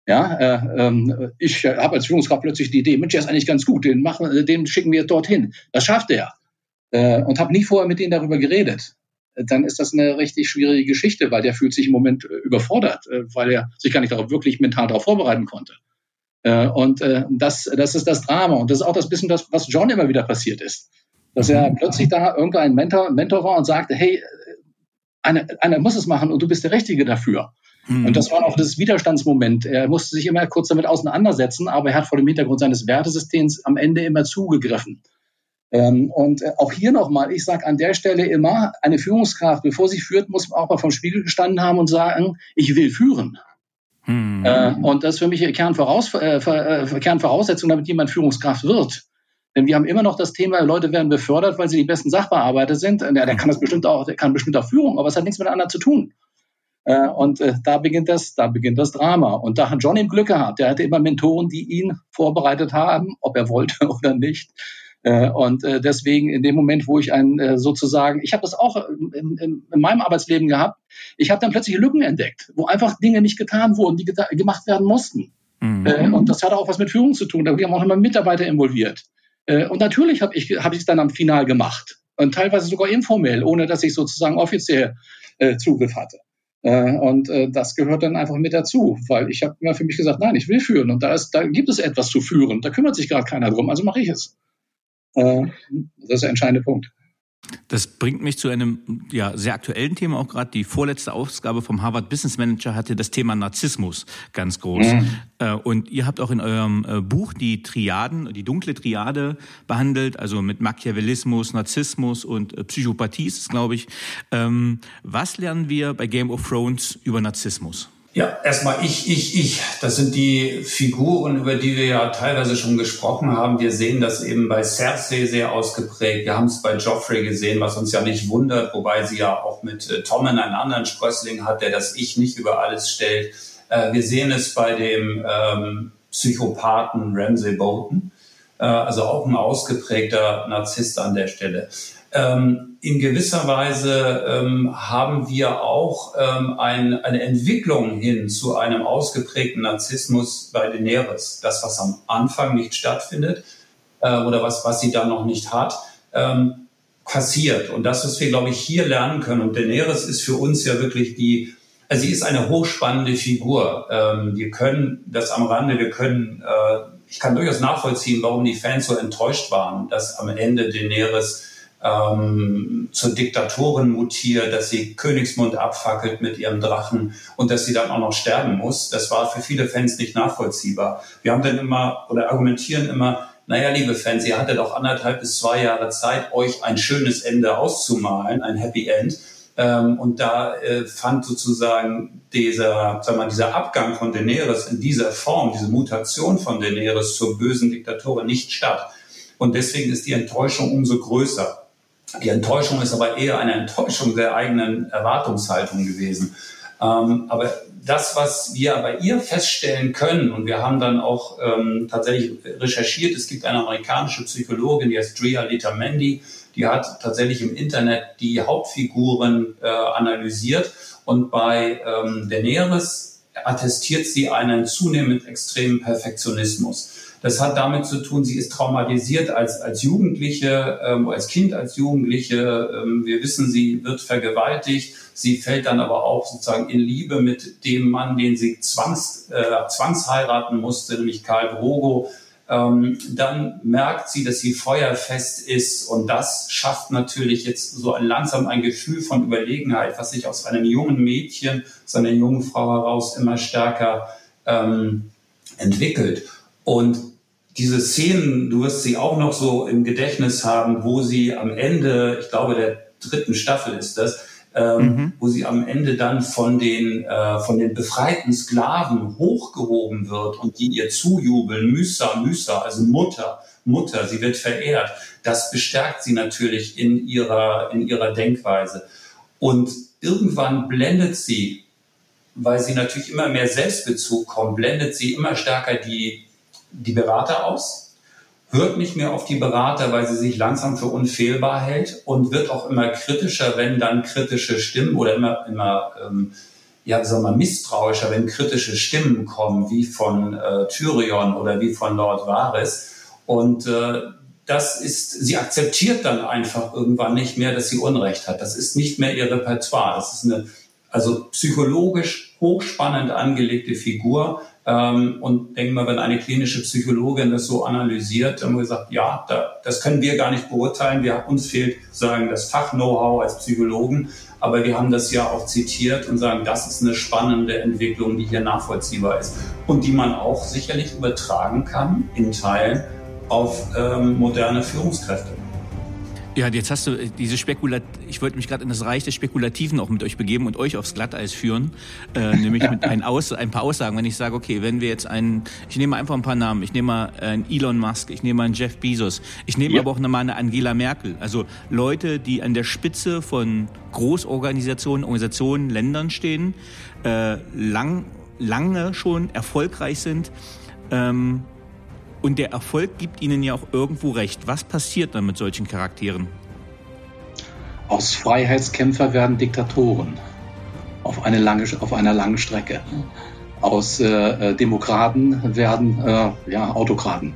S2: Ja, äh, äh, ich habe als Führungskraft plötzlich die Idee, Mensch, der ist eigentlich ganz gut, den, machen, den schicken wir dorthin. Das schafft er äh, und habe nie vorher mit denen darüber geredet, dann ist das eine richtig schwierige Geschichte, weil der fühlt sich im Moment äh, überfordert, äh, weil er sich gar nicht darauf wirklich mental darauf vorbereiten konnte. Äh, und äh, das, das ist das Drama und das ist auch das bisschen das, was John immer wieder passiert ist, dass er plötzlich da irgendein Mentor, Mentor war und sagte, hey, einer, einer muss es machen und du bist der Richtige dafür. Mhm. Und das war auch das Widerstandsmoment. Er musste sich immer kurz damit auseinandersetzen, aber er hat vor dem Hintergrund seines Wertesystems am Ende immer zugegriffen. Ähm, und äh, auch hier nochmal, ich sage an der Stelle immer, eine Führungskraft, bevor sie führt, muss auch mal vom Spiegel gestanden haben und sagen, ich will führen. Hm. Äh, und das ist für mich eine Kernvoraus äh, äh, Kernvoraussetzung, damit jemand Führungskraft wird. Denn wir haben immer noch das Thema, Leute werden befördert, weil sie die besten Sachbearbeiter sind. Der, der kann das bestimmt auch, der kann bestimmt auch Führung, aber es hat nichts miteinander zu tun. Äh, und äh, da beginnt das, da beginnt das Drama. Und da hat John eben Glück gehabt. Der hatte immer Mentoren, die ihn vorbereitet haben, ob er wollte oder nicht. Äh, und äh, deswegen in dem Moment, wo ich ein äh, sozusagen, ich habe das auch in, in, in, meinem Arbeitsleben gehabt, ich habe dann plötzlich Lücken entdeckt, wo einfach Dinge nicht getan wurden, die gemacht werden mussten. Mhm. und das hat auch was mit Führung zu tun. Wir haben auch immer Mitarbeiter involviert. und natürlich habe ich hab es dann am Final gemacht und teilweise sogar informell, ohne dass ich sozusagen offiziell Zugriff hatte. und das gehört dann einfach mit dazu, weil ich habe immer für mich gesagt, nein, ich will führen und da, ist, da gibt es etwas zu führen. Da kümmert sich gerade keiner drum, also mache ich es. Äh, das ist der entscheidende Punkt.
S4: Das bringt mich zu einem ja, sehr aktuellen Thema auch gerade. Die vorletzte Ausgabe vom Harvard Business Manager hatte das Thema Narzissmus ganz groß. Mhm. Äh, und ihr habt auch in eurem äh, Buch die Triaden, die dunkle Triade behandelt, also mit Machiavellismus, Narzissmus und Psychopathie ist es, glaube ich. Ähm, was lernen wir bei Game of Thrones über Narzissmus?
S3: Ja, erstmal ich, ich, ich. Das sind die Figuren, über die wir ja teilweise schon gesprochen haben. Wir sehen das eben bei Cersei sehr ausgeprägt. Wir haben es bei Joffrey gesehen, was uns ja nicht wundert, wobei sie ja auch mit äh, Tommen einen anderen Sprössling hat, der das Ich nicht über alles stellt. Äh, wir sehen es bei dem ähm, Psychopathen Ramsay Bolton, äh, also auch ein ausgeprägter Narzisst an der Stelle. Ähm, in gewisser Weise ähm, haben wir auch ähm, ein, eine Entwicklung hin zu einem ausgeprägten Narzissmus bei Daenerys. Das, was am Anfang nicht stattfindet äh, oder was, was sie dann noch nicht hat, ähm, passiert. Und das, was wir, glaube ich, hier lernen können. Und Daenerys ist für uns ja wirklich die, also sie ist eine hochspannende Figur. Ähm, wir können das am Rande, wir können, äh, ich kann durchaus nachvollziehen, warum die Fans so enttäuscht waren, dass am Ende Daenerys ähm, zur Diktatorin mutiert, dass sie Königsmund abfackelt mit ihrem Drachen und dass sie dann auch noch sterben muss. Das war für viele Fans nicht nachvollziehbar. Wir haben dann immer oder argumentieren immer, naja, liebe Fans, ihr hattet auch anderthalb bis zwei Jahre Zeit, euch ein schönes Ende auszumalen, ein Happy End. Ähm, und da äh, fand sozusagen dieser, sag mal, dieser Abgang von Daenerys in dieser Form, diese Mutation von Daenerys zur bösen Diktatorin nicht statt. Und deswegen ist die Enttäuschung umso größer. Die Enttäuschung ist aber eher eine Enttäuschung der eigenen Erwartungshaltung gewesen. Ähm, aber das, was wir bei ihr feststellen können, und wir haben dann auch ähm, tatsächlich recherchiert, es gibt eine amerikanische Psychologin, die heißt Drea Letamendi, die hat tatsächlich im Internet die Hauptfiguren äh, analysiert und bei ähm, Daenerys attestiert sie einen zunehmend extremen Perfektionismus. Das hat damit zu tun, sie ist traumatisiert als, als Jugendliche, ähm, als Kind, als Jugendliche. Ähm, wir wissen, sie wird vergewaltigt. Sie fällt dann aber auch sozusagen in Liebe mit dem Mann, den sie zwangs, äh, zwangsheiraten musste, nämlich Karl Drogo. Ähm, dann merkt sie, dass sie feuerfest ist und das schafft natürlich jetzt so ein, langsam ein Gefühl von Überlegenheit, was sich aus einem jungen Mädchen, aus einer jungen Frau heraus immer stärker ähm, entwickelt. Und diese Szenen, du wirst sie auch noch so im Gedächtnis haben, wo sie am Ende, ich glaube, der dritten Staffel ist das, ähm, mhm. wo sie am Ende dann von den, äh, von den befreiten Sklaven hochgehoben wird und die ihr zujubeln, Mysa, Mysa, also Mutter, Mutter, sie wird verehrt. Das bestärkt sie natürlich in ihrer, in ihrer Denkweise. Und irgendwann blendet sie, weil sie natürlich immer mehr Selbstbezug kommt, blendet sie immer stärker die die Berater aus, hört nicht mehr auf die Berater, weil sie sich langsam für unfehlbar hält und wird auch immer kritischer, wenn dann kritische Stimmen oder immer, immer ähm, ja, sagen wir misstrauischer, wenn kritische Stimmen kommen, wie von äh, Tyrion oder wie von Lord Varys. Und äh, das ist, sie akzeptiert dann einfach irgendwann nicht mehr, dass sie Unrecht hat. Das ist nicht mehr ihr Repertoire. Das ist eine, also psychologisch hochspannend angelegte Figur, und denken wir, wenn eine klinische Psychologin das so analysiert, dann haben wir gesagt, ja, da, das können wir gar nicht beurteilen. Wir, uns fehlt sagen das Fach-Know-how als Psychologen, aber wir haben das ja auch zitiert und sagen, das ist eine spannende Entwicklung, die hier nachvollziehbar ist und die man auch sicherlich übertragen kann in Teilen auf ähm, moderne Führungskräfte.
S4: Ja, jetzt hast du äh, diese Spekulat ich wollte mich gerade in das Reich des Spekulativen auch mit euch begeben und euch aufs Glatteis führen, äh, nämlich mit ein, Aus ein paar Aussagen. Wenn ich sage, okay, wenn wir jetzt einen, ich nehme einfach ein paar Namen, ich nehme mal einen Elon Musk, ich nehme mal einen Jeff Bezos, ich nehme ja. aber auch mal eine Angela Merkel, also Leute, die an der Spitze von Großorganisationen, Organisationen, Ländern stehen, äh, lang, lange schon erfolgreich sind. Ähm, und der Erfolg gibt ihnen ja auch irgendwo recht. Was passiert dann mit solchen Charakteren?
S2: Aus Freiheitskämpfer werden Diktatoren auf, eine lange, auf einer langen Strecke. Aus äh, äh Demokraten werden äh, ja, Autokraten.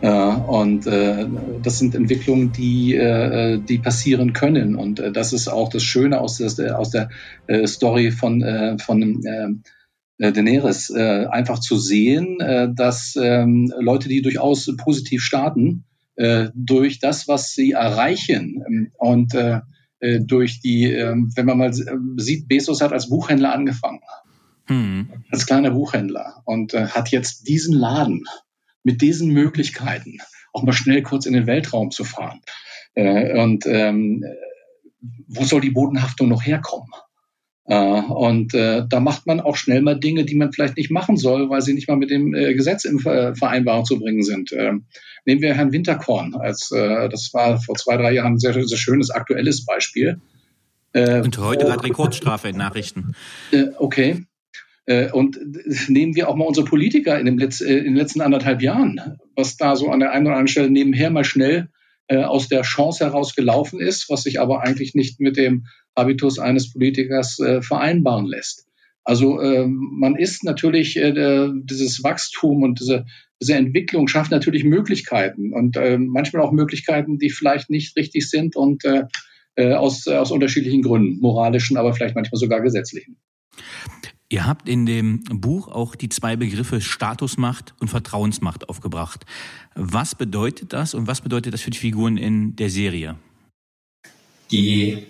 S2: Äh, und äh, das sind Entwicklungen, die, äh, die passieren können. Und das ist auch das Schöne aus der, aus der Story von, von äh, äh, Daenerys, äh, einfach zu sehen, äh, dass ähm, Leute, die durchaus positiv starten, äh, durch das, was sie erreichen ähm, und äh, äh durch die, äh, wenn man mal sieht, Bezos hat als Buchhändler angefangen, hm. als kleiner Buchhändler und äh, hat jetzt diesen Laden mit diesen Möglichkeiten auch mal schnell kurz in den Weltraum zu fahren. Äh, und ähm, wo soll die Bodenhaftung noch herkommen? Äh, und äh, da macht man auch schnell mal Dinge, die man vielleicht nicht machen soll, weil sie nicht mal mit dem äh, Gesetz in Vereinbarung zu bringen sind. Ähm, nehmen wir Herrn Winterkorn als, das war vor zwei, drei Jahren ein sehr, sehr schönes aktuelles Beispiel.
S4: Und heute gerade Rekordstrafe in Nachrichten.
S2: Okay. Und nehmen wir auch mal unsere Politiker in, dem Letz-, in den letzten anderthalb Jahren, was da so an der einen oder anderen Stelle nebenher mal schnell äh, aus der Chance heraus gelaufen ist, was sich aber eigentlich nicht mit dem Habitus eines Politikers äh, vereinbaren lässt. Also äh, man ist natürlich äh, dieses Wachstum und diese, diese Entwicklung schafft natürlich Möglichkeiten und äh, manchmal auch Möglichkeiten, die vielleicht nicht richtig sind und äh, äh aus, aus unterschiedlichen Gründen, moralischen, aber vielleicht manchmal sogar gesetzlichen.
S4: Ihr habt in dem Buch auch die zwei Begriffe Statusmacht und Vertrauensmacht aufgebracht. Was bedeutet das und was bedeutet das für die Figuren in der Serie?
S3: Die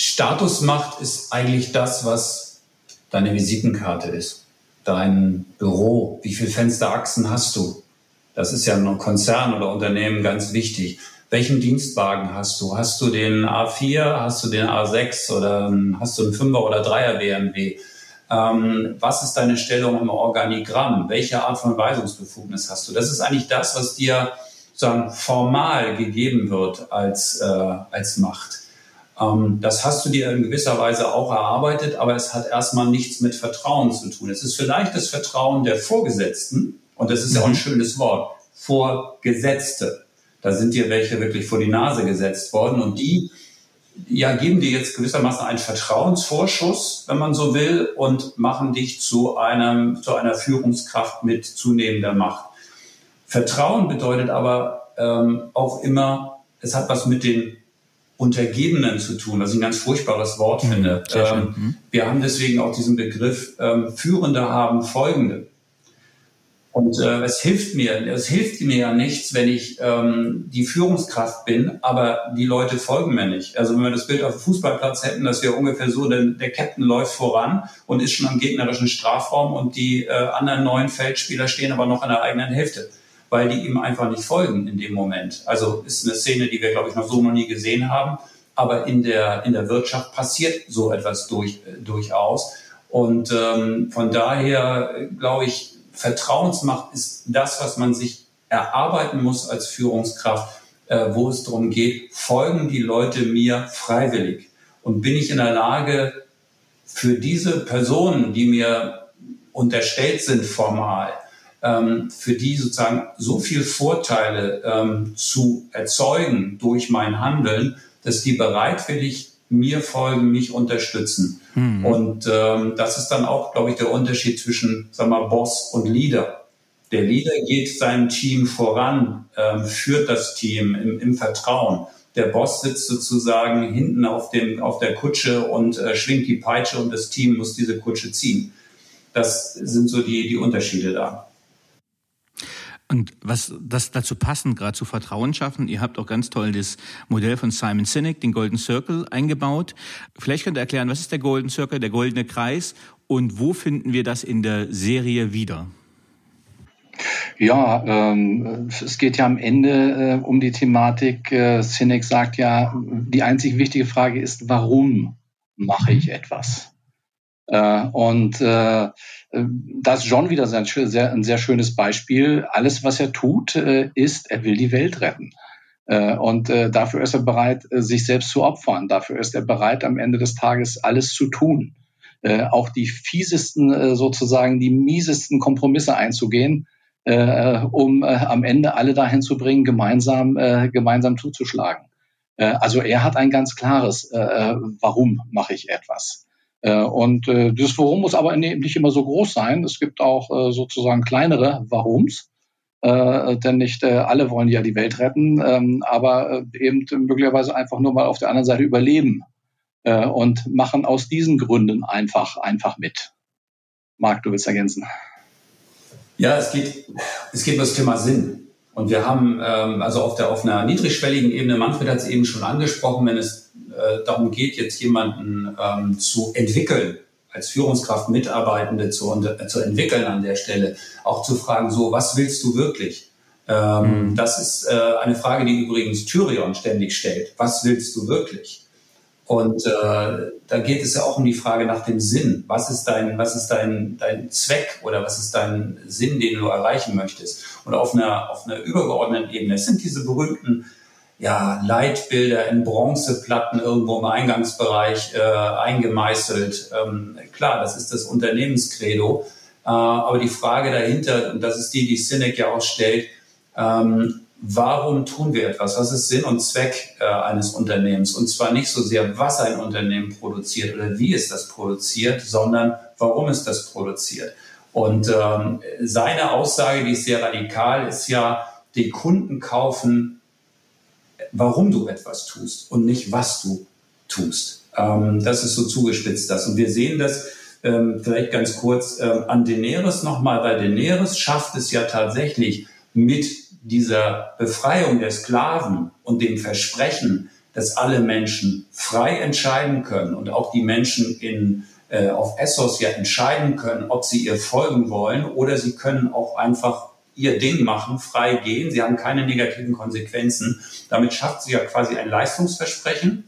S3: Statusmacht ist eigentlich das, was deine Visitenkarte ist. Dein Büro, wie viele Fensterachsen hast du? Das ist ja ein Konzern oder Unternehmen ganz wichtig. Welchen Dienstwagen hast du? Hast du den A4, hast du den A6 oder hast du einen 5er oder 3er BMW? Ähm, was ist deine Stellung im Organigramm? Welche Art von Weisungsbefugnis hast du? Das ist eigentlich das, was dir sozusagen formal gegeben wird als, äh, als Macht. Ähm, das hast du dir in gewisser Weise auch erarbeitet, aber es hat erstmal nichts mit Vertrauen zu tun. Es ist vielleicht das Vertrauen der Vorgesetzten, und das ist ja auch ein mhm. schönes Wort, Vorgesetzte. Da sind dir welche wirklich vor die Nase gesetzt worden und die ja, geben dir jetzt gewissermaßen einen Vertrauensvorschuss, wenn man so will, und machen dich zu einem, zu einer Führungskraft mit zunehmender Macht. Vertrauen bedeutet aber ähm, auch immer, es hat was mit den Untergebenen zu tun, was ich ein ganz furchtbares Wort mhm, finde. Ähm, mhm. Wir haben deswegen auch diesen Begriff, ähm, Führende haben Folgende. Und äh, es hilft mir, es hilft mir ja nichts, wenn ich ähm, die Führungskraft bin, aber die Leute folgen mir nicht. Also wenn wir das Bild auf dem Fußballplatz hätten, dass wir ungefähr so, der, der Captain läuft voran und ist schon am gegnerischen Strafraum und die äh, anderen neun Feldspieler stehen aber noch an der eigenen Hälfte, weil die ihm einfach nicht folgen in dem Moment. Also ist eine Szene, die wir, glaube ich, noch so noch nie gesehen haben. Aber in der, in der Wirtschaft passiert so etwas durch, äh, durchaus. Und ähm, von daher, glaube ich, Vertrauensmacht ist das, was man sich erarbeiten muss als Führungskraft, äh, wo es darum geht, folgen die Leute mir freiwillig? Und bin ich in der Lage, für diese Personen, die mir unterstellt sind formal, ähm, für die sozusagen so viel Vorteile ähm, zu erzeugen durch mein Handeln, dass die bereitwillig mir folgen, mich unterstützen. Mhm. Und ähm, das ist dann auch, glaube ich, der Unterschied zwischen, sag mal, Boss und Leader. Der Leader geht seinem Team voran, ähm, führt das Team im, im Vertrauen. Der Boss sitzt sozusagen hinten auf, dem, auf der Kutsche und äh, schwingt die Peitsche und das Team muss diese Kutsche ziehen. Das sind so die, die Unterschiede da.
S4: Und was das dazu passend, gerade zu Vertrauen schaffen, ihr habt auch ganz toll das Modell von Simon Sinek, den Golden Circle, eingebaut. Vielleicht könnt ihr erklären, was ist der Golden Circle, der goldene Kreis und wo finden wir das in der Serie wieder?
S2: Ja, ähm, es geht ja am Ende äh, um die Thematik. Äh, Sinek sagt ja, die einzig wichtige Frage ist, warum mache ich etwas? Äh, und äh, das ist John wieder ein sehr, ein sehr schönes Beispiel. Alles, was er tut, äh, ist, er will die Welt retten. Und dafür ist er bereit, sich selbst zu opfern. Dafür ist er bereit, am Ende des Tages alles zu tun. Auch die fiesesten, sozusagen die miesesten Kompromisse einzugehen, um am Ende alle dahin zu bringen, gemeinsam, gemeinsam zuzuschlagen. Also er hat ein ganz klares, warum mache ich etwas. Äh, und äh, dieses Warum muss aber nicht immer so groß sein. Es gibt auch äh, sozusagen kleinere Warums. Äh, denn nicht äh, alle wollen ja die Welt retten, ähm, aber äh, eben möglicherweise einfach nur mal auf der anderen Seite überleben äh, und machen aus diesen Gründen einfach, einfach mit. Marc, du willst ergänzen.
S3: Ja, es geht, es geht um das Thema Sinn. Und wir haben ähm, also auf, der, auf einer niedrigschwelligen Ebene, Manfred hat es eben schon angesprochen, wenn es äh, darum geht, jetzt jemanden ähm, zu entwickeln, als Führungskraft Mitarbeitende zu, äh, zu entwickeln an der Stelle, auch zu fragen, so, was willst du wirklich? Ähm, mhm. Das ist äh, eine Frage, die übrigens Tyrion ständig stellt. Was willst du wirklich? Und äh, da geht es ja auch um die Frage nach dem Sinn. Was ist dein, was ist dein, dein Zweck oder was ist dein Sinn, den du erreichen möchtest? Und auf einer, auf einer übergeordneten Ebene, es sind diese berühmten ja, Leitbilder in Bronzeplatten irgendwo im Eingangsbereich äh, eingemeißelt. Ähm, klar, das ist das Unternehmenskredo. Äh, aber die Frage dahinter, und das ist die, die Sinek ja auch stellt, ähm, warum tun wir etwas? Was ist Sinn und Zweck äh, eines Unternehmens? Und zwar nicht so sehr, was ein Unternehmen produziert oder wie es das produziert, sondern warum es das produziert. Und ähm, seine Aussage, die ist sehr radikal, ist ja, die Kunden kaufen, warum du etwas tust und nicht, was du tust. Ähm, das ist so zugespitzt das. Und wir sehen das ähm, vielleicht ganz kurz ähm, an Daenerys nochmal, weil Daenerys schafft es ja tatsächlich mit dieser Befreiung der Sklaven und dem Versprechen, dass alle Menschen frei entscheiden können und auch die Menschen in, äh, auf Essos ja entscheiden können, ob sie ihr folgen wollen oder sie können auch einfach ihr Ding machen, frei gehen. Sie haben keine negativen Konsequenzen. Damit schafft sie ja quasi ein Leistungsversprechen,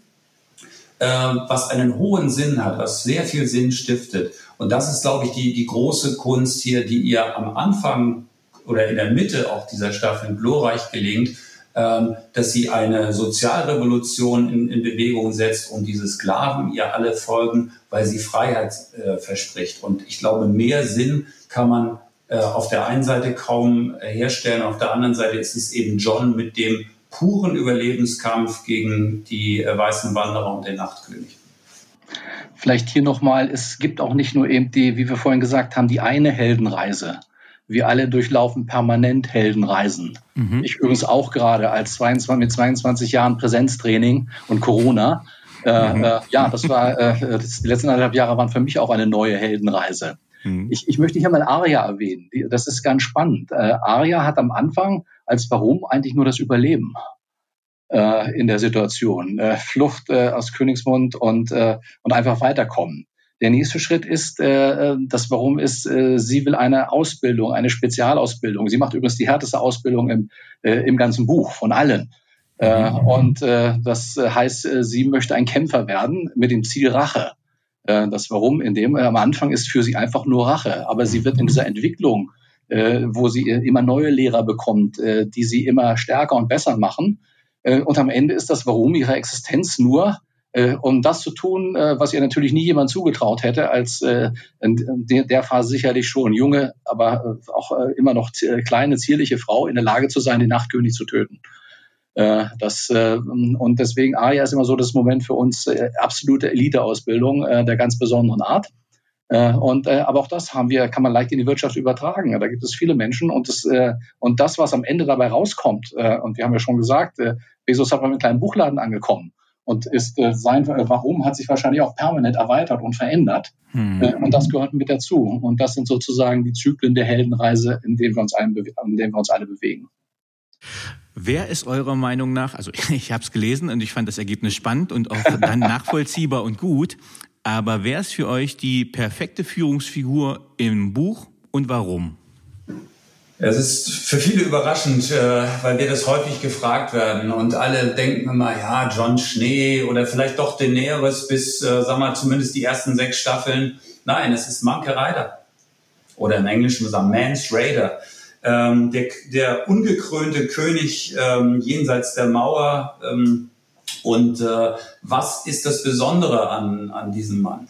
S3: äh, was einen hohen Sinn hat, was sehr viel Sinn stiftet. Und das ist, glaube ich, die, die große Kunst hier, die ihr am Anfang oder in der Mitte auch dieser Staffel glorreich gelingt, ähm, dass sie eine Sozialrevolution in, in, Bewegung setzt und diese Sklaven ihr alle folgen, weil sie Freiheit äh, verspricht. Und ich glaube, mehr Sinn kann man auf der einen Seite kaum äh, herstellen, auf der anderen Seite ist es eben John mit dem puren Überlebenskampf gegen die äh, weißen Wanderer und den Nachtkönig.
S2: Vielleicht hier nochmal, es gibt auch nicht nur eben die, wie wir vorhin gesagt haben, die eine Heldenreise. Wir alle durchlaufen permanent Heldenreisen. Mhm. Ich übrigens auch gerade als 22, mit 22 Jahren Präsenztraining und Corona. Äh, mhm. äh, ja, das war, äh, das, die letzten anderthalb Jahre waren für mich auch eine neue Heldenreise. Mhm. Ich, ich möchte hier mal Aria erwähnen. Das ist ganz spannend. Äh, Aria hat am Anfang als Warum eigentlich nur das Überleben äh, in der Situation. Äh, Flucht äh, aus Königsmund und, äh, und einfach weiterkommen. Der nächste Schritt ist, äh, das Warum ist, äh, sie will eine Ausbildung, eine Spezialausbildung. Sie macht übrigens die härteste Ausbildung im, äh, im ganzen Buch von allen. Äh, mhm. und äh, das heißt, äh, sie möchte ein Kämpfer werden mit dem Ziel Rache. Äh, das Warum in dem am Anfang ist für sie einfach nur Rache, aber sie wird in dieser Entwicklung, äh, wo sie äh, immer neue Lehrer bekommt, äh, die sie immer stärker und besser machen, und am Ende ist das Warum ihrer Existenz nur, um das zu tun, was ihr natürlich nie jemand zugetraut hätte, als in der Phase sicherlich schon junge, aber auch immer noch kleine, zierliche Frau in der Lage zu sein, den Nachtkönig zu töten. Das, und deswegen Aria ist immer so das Moment für uns absolute Eliteausbildung der ganz besonderen Art. Äh, und, äh, aber auch das haben wir, kann man leicht in die Wirtschaft übertragen. Da gibt es viele Menschen und das, äh, und das, was am Ende dabei rauskommt, äh, und wir haben ja schon gesagt, äh, Bezos hat mit einem kleinen Buchladen angekommen und ist äh, sein Warum hat sich wahrscheinlich auch permanent erweitert und verändert. Hm. Äh, und das gehört mit dazu. Und das sind sozusagen die Zyklen der Heldenreise, in denen wir uns, allen, in denen wir uns alle bewegen.
S4: Wer ist eurer Meinung nach, also ich habe es gelesen und ich fand das Ergebnis spannend und auch dann nachvollziehbar und gut, aber wer ist für euch die perfekte Führungsfigur im Buch und warum?
S3: Es ist für viele überraschend, äh, weil wir das häufig gefragt werden und alle denken immer, ja, John Schnee oder vielleicht doch Daenerys bis, äh, sagen wir zumindest die ersten sechs Staffeln. Nein, es ist Manke Ryder. Oder im Englischen sagen Mans Raider. Ähm, der, der ungekrönte König ähm, jenseits der Mauer, ähm, und äh, was ist das Besondere an, an diesem Mann?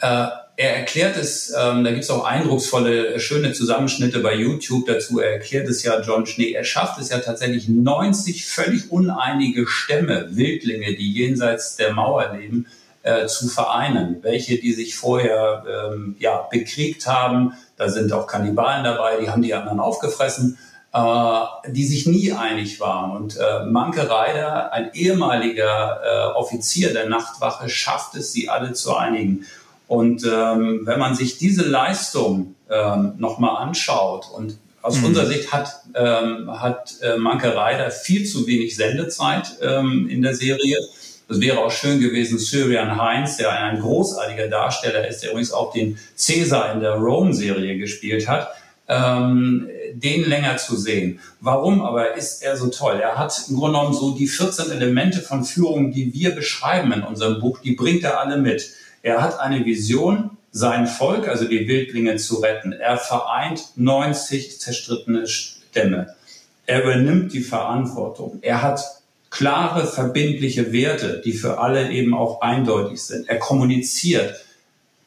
S3: Äh, er erklärt es, ähm, da gibt es auch eindrucksvolle, schöne Zusammenschnitte bei YouTube dazu. Er erklärt es ja, John Schnee. Er schafft es ja tatsächlich 90 völlig uneinige Stämme, Wildlinge, die jenseits der Mauer leben, äh, zu vereinen. Welche, die sich vorher ähm, ja, bekriegt haben. Da sind auch Kannibalen dabei, die haben die anderen aufgefressen äh, die sich nie einig waren. Und äh, Manke Reider, ein ehemaliger äh, Offizier der Nachtwache, schafft es, sie alle zu einigen. Und ähm, wenn man sich diese Leistung ähm, nochmal anschaut und aus mhm. unserer Sicht hat, ähm, hat äh, Manke Reider viel zu wenig Sendezeit ähm, in der Serie. Es wäre auch schön gewesen, Syrian Heinz, der ein großartiger Darsteller ist, der übrigens auch den Caesar in der Rome-Serie gespielt hat, ähm, den länger zu sehen. Warum aber ist er so toll? Er hat im Grunde genommen so die 14 Elemente von Führung, die wir beschreiben in unserem Buch, die bringt er alle mit. Er hat eine Vision, sein Volk, also die Wildlinge zu retten. Er vereint 90 zerstrittene Stämme. Er übernimmt die Verantwortung. Er hat klare, verbindliche Werte, die für alle eben auch eindeutig sind. Er kommuniziert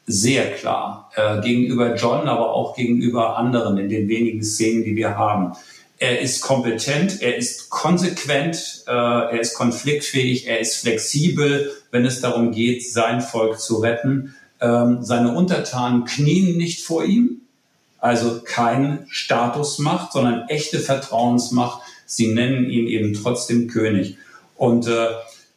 S3: sehr klar äh, gegenüber John, aber auch gegenüber anderen in den wenigen Szenen, die wir haben. Er ist kompetent, er ist konsequent, äh, er ist konfliktfähig, er ist flexibel, wenn es darum geht, sein Volk zu retten. Ähm, seine Untertanen knien nicht vor ihm, also kein Statusmacht, sondern echte Vertrauensmacht. Sie nennen ihn eben trotzdem König. Und äh,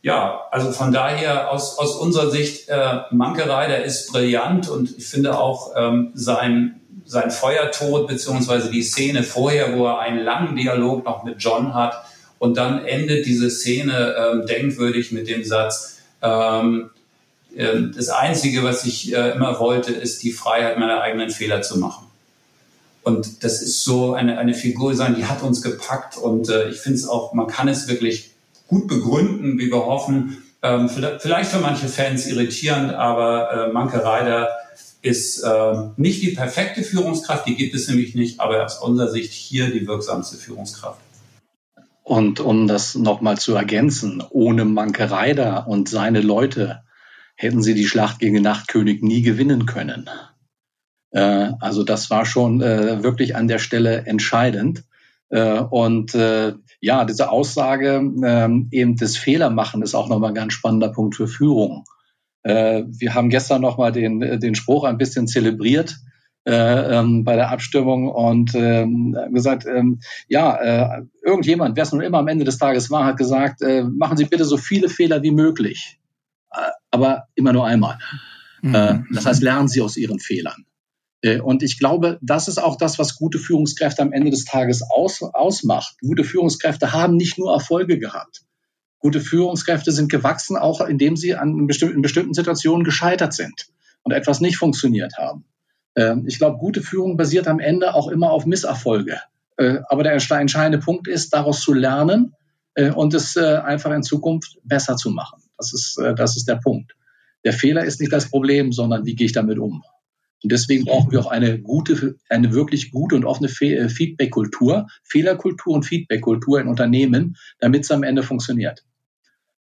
S3: ja, also von daher aus, aus unserer Sicht, äh, Mankereider ist brillant und ich finde auch ähm, sein, sein Feuertod beziehungsweise die Szene vorher, wo er einen langen Dialog noch mit John hat und dann endet diese Szene ähm, denkwürdig mit dem Satz, ähm, äh, das Einzige, was ich äh, immer wollte, ist die Freiheit, meine eigenen Fehler zu machen. Und das ist so eine, eine Figur sein, die hat uns gepackt. Und äh, ich finde es auch, man kann es wirklich gut begründen, wie wir hoffen. Ähm, vielleicht für manche Fans irritierend, aber äh, Manke Reider ist äh, nicht die perfekte Führungskraft, die gibt es nämlich nicht, aber aus unserer Sicht hier die wirksamste Führungskraft.
S2: Und um das nochmal zu ergänzen, ohne Manke Reider und seine Leute hätten sie die Schlacht gegen den Nachtkönig nie gewinnen können. Äh, also das war schon äh, wirklich an der Stelle entscheidend. Äh, und ja, diese Aussage ähm, eben des Fehlermachen ist auch nochmal ein ganz spannender Punkt für Führung. Wir haben gestern nochmal den, den Spruch ein bisschen zelebriert äh, ähm, bei der Abstimmung und ähm, gesagt, ja, irgendjemand, wer es nun immer am Ende des Tages war, hat gesagt, machen Sie bitte so viele Fehler wie möglich, aber immer nur einmal. Mhm. Das heißt, lernen Sie aus Ihren Fehlern. Äh, und ich glaube, das ist auch das, was gute Führungskräfte am Ende des Tages aus, ausmacht. Gute Führungskräfte haben nicht nur Erfolge gehabt. Gute Führungskräfte sind gewachsen, auch indem sie an bestimmten, in bestimmten Situationen gescheitert sind und etwas nicht funktioniert haben. Ähm, ich glaube, gute Führung basiert am Ende auch immer auf Misserfolge. Äh, aber der entscheidende Punkt ist, daraus zu lernen äh, und es einfach in Zukunft besser zu machen. Das ist, das ist der Punkt. Der Fehler ist nicht das Problem, sondern wie gehe ich damit um? Und deswegen brauchen wir auch eine gute, eine wirklich gute und offene äh, Feedback-Kultur, Fehlerkultur und Feedback-Kultur in Unternehmen, damit es am Ende funktioniert.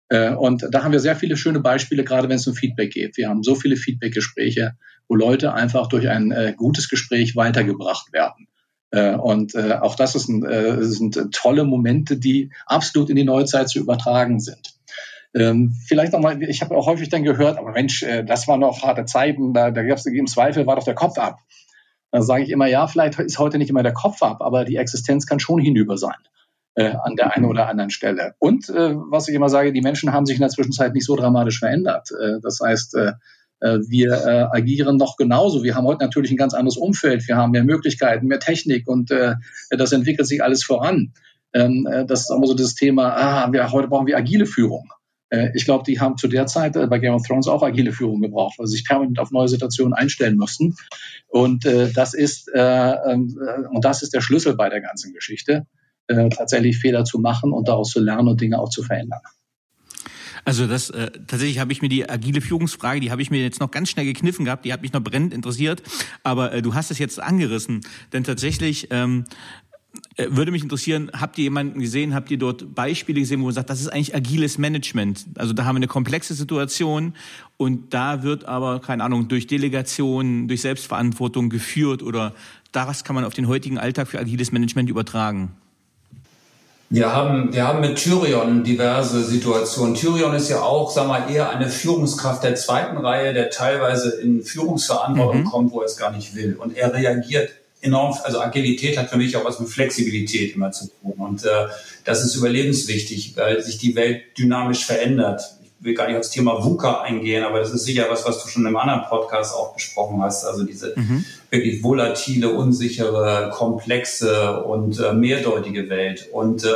S2: Äh, und da haben wir sehr viele schöne Beispiele, gerade wenn es um Feedback geht. Wir haben so viele Feedback-Gespräche, wo Leute einfach durch ein äh, gutes Gespräch weitergebracht werden. Und auch das sind tolle Momente, die absolut in die Neuzeit zu übertragen sind. Ähm, vielleicht nochmal, ich habe auch häufig dann gehört, aber Mensch, äh, das waren noch harte Zeiten, da, da gab es im Zweifel, war doch der Kopf ab. Da sage ich immer, ja, vielleicht ist heute nicht immer der Kopf ab, aber die Existenz kann schon hinüber sein äh, an der einen oder anderen Stelle. Und äh, was ich immer sage, die Menschen haben sich in der Zwischenzeit nicht so dramatisch verändert. Äh, das heißt, äh, äh wir äh, agieren noch genauso. Wir haben heute natürlich ein ganz anderes Umfeld. Wir haben mehr Möglichkeiten, mehr Technik und äh, das entwickelt sich alles voran. Ähm, äh, das ist immer so das Thema, ah, wir, heute brauchen wir agile Führung. Äh, ich glaube, die haben zu der Zeit äh, bei Game of Thrones auch agile Führung gebraucht, weil sie sich permanent auf neue Situationen einstellen mussten. Und äh, das ist äh, ähm, äh, und das ist der Schlüssel bei der ganzen Geschichte, tatsächlich Fehler zu machen und daraus zu lernen und Dinge auch zu verändern.
S4: Also das äh, tatsächlich habe ich mir die agile Führungsfrage, die habe ich mir jetzt noch ganz schnell gekniffen gehabt, die hat mich noch brennend interessiert, aber äh, du hast es jetzt angerissen, denn tatsächlich ähm, äh, würde mich interessieren, habt ihr jemanden gesehen, habt ihr dort Beispiele gesehen, wo man sagt, das ist eigentlich agiles Management? Also da haben wir eine komplexe Situation und da wird aber, keine Ahnung, durch Delegation, durch Selbstverantwortung geführt oder das kann man auf den heutigen Alltag für agiles Management übertragen.
S3: Wir haben, wir haben mit Tyrion diverse Situationen. Tyrion ist ja auch, sag mal, eher eine Führungskraft der zweiten Reihe, der teilweise in Führungsverantwortung mhm. kommt, wo er es gar nicht will. Und er reagiert enorm, also Agilität hat für mich auch was mit Flexibilität immer zu tun. Und äh, das ist überlebenswichtig, weil sich die Welt dynamisch verändert. Ich will gar nicht aufs Thema VUCA eingehen, aber das ist sicher was, was du schon im anderen Podcast auch besprochen hast. Also diese mhm. wirklich volatile, unsichere, komplexe und äh, mehrdeutige Welt. Und äh,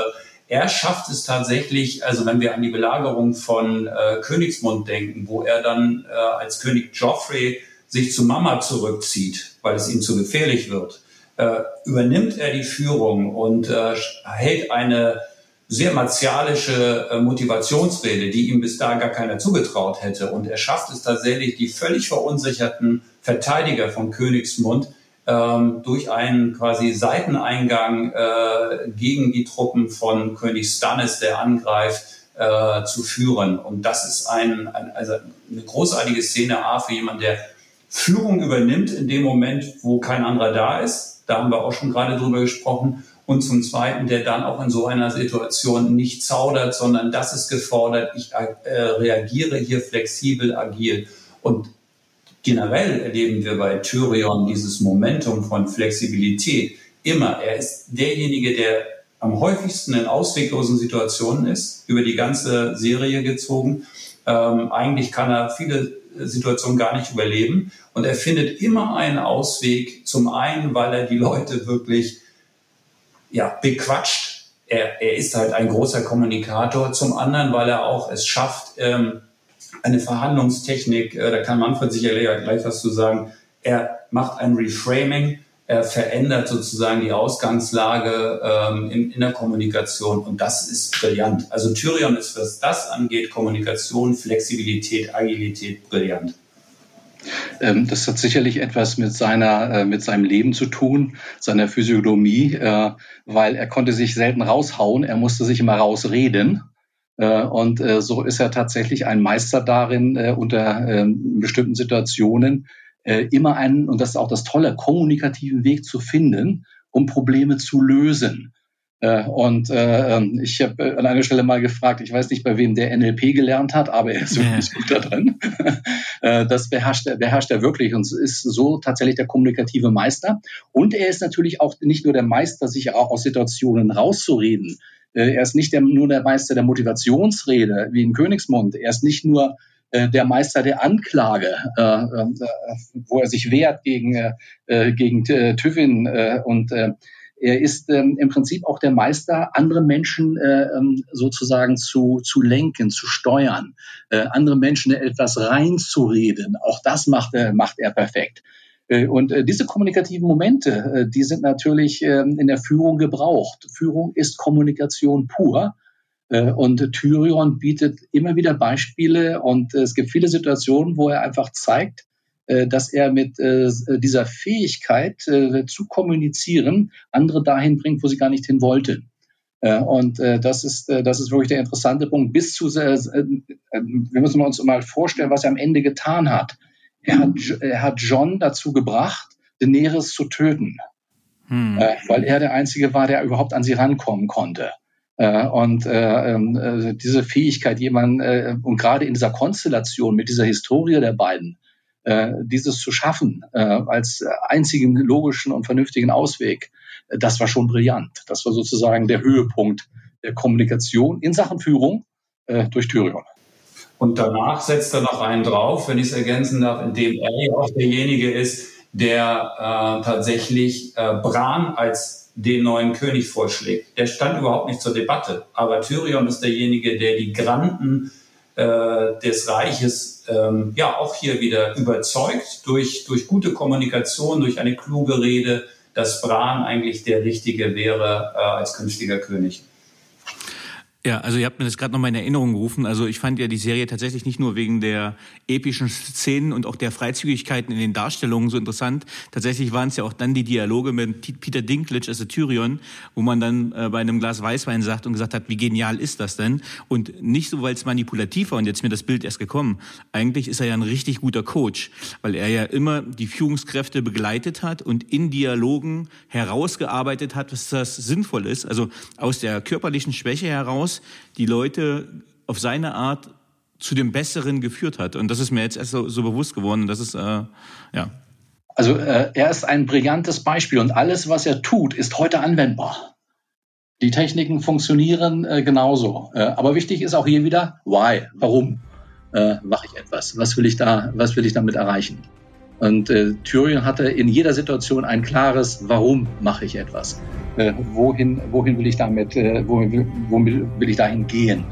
S3: er schafft es tatsächlich, also wenn wir an die Belagerung von äh, Königsmund denken, wo er dann äh, als König Joffrey sich zu Mama zurückzieht, weil es ihm zu gefährlich wird, äh, übernimmt er die Führung und äh, hält eine sehr martialische äh, Motivationsrede, die ihm bis dahin gar keiner zugetraut hätte. Und er schafft es tatsächlich, die völlig verunsicherten Verteidiger von Königsmund ähm, durch einen quasi Seiteneingang äh, gegen die Truppen von König Stannis, der angreift, äh, zu führen. Und das ist ein, ein, also eine großartige Szene, A, für jemanden, der Führung übernimmt in dem Moment, wo kein anderer da ist. Da haben wir auch schon gerade drüber gesprochen. Und zum Zweiten, der dann auch in so einer Situation nicht zaudert, sondern das ist gefordert. Ich äh, reagiere hier flexibel, agil. Und generell erleben wir bei Tyrion dieses Momentum von Flexibilität immer. Er ist derjenige, der am häufigsten in ausweglosen Situationen ist, über die ganze Serie gezogen. Ähm, eigentlich kann er viele Situation gar nicht überleben. Und er findet immer einen Ausweg. Zum einen, weil er die Leute wirklich ja, bequatscht. Er, er ist halt ein großer Kommunikator. Zum anderen, weil er auch es schafft, ähm, eine Verhandlungstechnik, äh, da kann Manfred sicherlich gleich was zu sagen. Er macht ein Reframing. Er verändert sozusagen die Ausgangslage ähm, in, in der Kommunikation und das ist brillant. Also Tyrion ist, was das angeht, Kommunikation, Flexibilität, Agilität, brillant.
S2: Ähm, das hat sicherlich etwas mit seiner, äh, mit seinem Leben zu tun, seiner Physiognomie, äh, weil er konnte sich selten raushauen, er musste sich immer rausreden. Äh, und so ist er tatsächlich ein Meister darin, unter ähm, bestimmten Situationen immer einen, und das ist auch das Tolle, kommunikativen Weg zu finden, um Probleme zu lösen. Äh, und äh, ähm, ich habe äh, an einer Stelle mal gefragt, ich weiß nicht, bei wem der NLP gelernt hat, aber er ist wirklich gut da drin. äh, das beherrscht er, beherrscht er wirklich und ist so tatsächlich der kommunikative Meister. Und er ist natürlich auch nicht nur der Meister, sich auch aus Situationen rauszureden. Äh, er ist nicht der, nur der Meister der Motivationsrede, wie in Königsmund. Er ist nicht nur äh, der Meister der Anklage, äh, äh, wo er sich wehrt gegen, gegen äh, und äh, er ist ähm, im Prinzip auch der Meister, andere Menschen äh, ähm, sozusagen zu, zu lenken, zu steuern, andere Menschen etwas reinzureden. Auch das macht, er macht er perfekt. Und diese kommunikativen Momente, die sind natürlich ähm, in der Führung gebraucht. Führung ist Kommunikation pur. Äh, und Tyrion bietet immer wieder Beispiele und es gibt viele Situationen, wo er einfach zeigt, äh, dass er mit äh, dieser Fähigkeit äh, zu kommunizieren andere dahin bringt, wo sie gar nicht hin wollten. Und das ist, das ist wirklich der interessante Punkt. Bis zu, wir müssen uns mal vorstellen, was er am Ende getan hat. Er hat, er hat John dazu gebracht, Daenerys zu töten, hm. weil er der Einzige war, der überhaupt an sie rankommen konnte. Und äh, diese Fähigkeit, jemand, äh, und gerade in dieser Konstellation mit dieser Historie der beiden, äh, dieses zu schaffen äh, als einzigen logischen und vernünftigen Ausweg, äh, das war schon brillant. Das war sozusagen der Höhepunkt der Kommunikation in Sachen Führung äh, durch Tyrion.
S3: Und danach setzt er noch einen drauf, wenn ich es ergänzen darf, indem er auch derjenige ist, der äh, tatsächlich äh, Bran als den neuen König vorschlägt. Der stand überhaupt nicht zur Debatte. Aber Tyrion ist derjenige, der die Granden äh, des Reiches ähm, ja auch hier wieder überzeugt durch, durch gute Kommunikation, durch eine kluge Rede, dass Bran eigentlich der Richtige wäre äh, als künftiger König.
S4: Ja, also ihr habt mir das gerade nochmal in Erinnerung gerufen. Also ich fand ja die Serie tatsächlich nicht nur wegen der epischen Szenen und auch der Freizügigkeiten in den Darstellungen so interessant. Tatsächlich waren es ja auch dann die Dialoge mit Peter Dinklage, also Tyrion, wo man dann äh, bei einem Glas Weißwein sagt und gesagt hat, wie genial ist das denn? Und nicht so, weil es manipulativ war und jetzt mir das Bild erst gekommen. Eigentlich ist er ja ein richtig guter Coach, weil er ja immer die Führungskräfte begleitet hat und in Dialogen herausgearbeitet hat, was das sinnvoll ist. Also aus der körperlichen Schwäche heraus hinaus die Leute auf seine Art zu dem Besseren geführt hat. Und das ist mir jetzt erst so, so bewusst geworden. Das ist, äh, ja.
S2: Also äh, er ist ein brillantes Beispiel und alles, was er tut, ist heute anwendbar. Die Techniken funktionieren äh, genauso. Äh, aber wichtig ist auch hier wieder, why? Warum äh, mache ich etwas? Was will ich da, was will ich damit erreichen? Und äh, Tyrion hatte in jeder Situation ein klares, warum mache ich etwas? Äh, wohin, wohin will ich damit, äh, wohin, wohin will ich dahin gehen?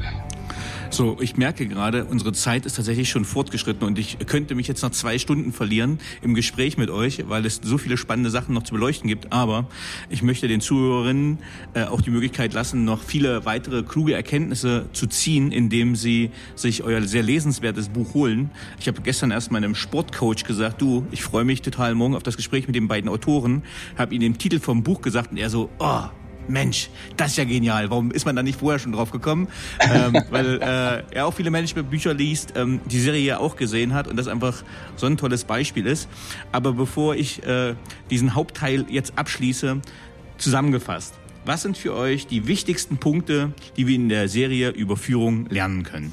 S4: So, ich merke gerade, unsere Zeit ist tatsächlich schon fortgeschritten und ich könnte mich jetzt noch zwei Stunden verlieren im Gespräch mit euch, weil es so viele spannende Sachen noch zu beleuchten gibt. Aber ich möchte den Zuhörerinnen äh, auch die Möglichkeit lassen, noch viele weitere kluge Erkenntnisse zu ziehen, indem sie sich euer sehr lesenswertes Buch holen. Ich habe gestern erst meinem Sportcoach gesagt, du, ich freue mich total morgen auf das Gespräch mit den beiden Autoren, habe ihm den Titel vom Buch gesagt und er so, oh, Mensch, das ist ja genial. Warum ist man da nicht vorher schon drauf gekommen? ähm, weil äh, er auch viele Managementbücher liest, ähm, die Serie ja auch gesehen hat und das einfach so ein tolles Beispiel ist. Aber bevor ich äh, diesen Hauptteil jetzt abschließe, zusammengefasst. Was sind für euch die wichtigsten Punkte, die wir in der Serie über Führung lernen können?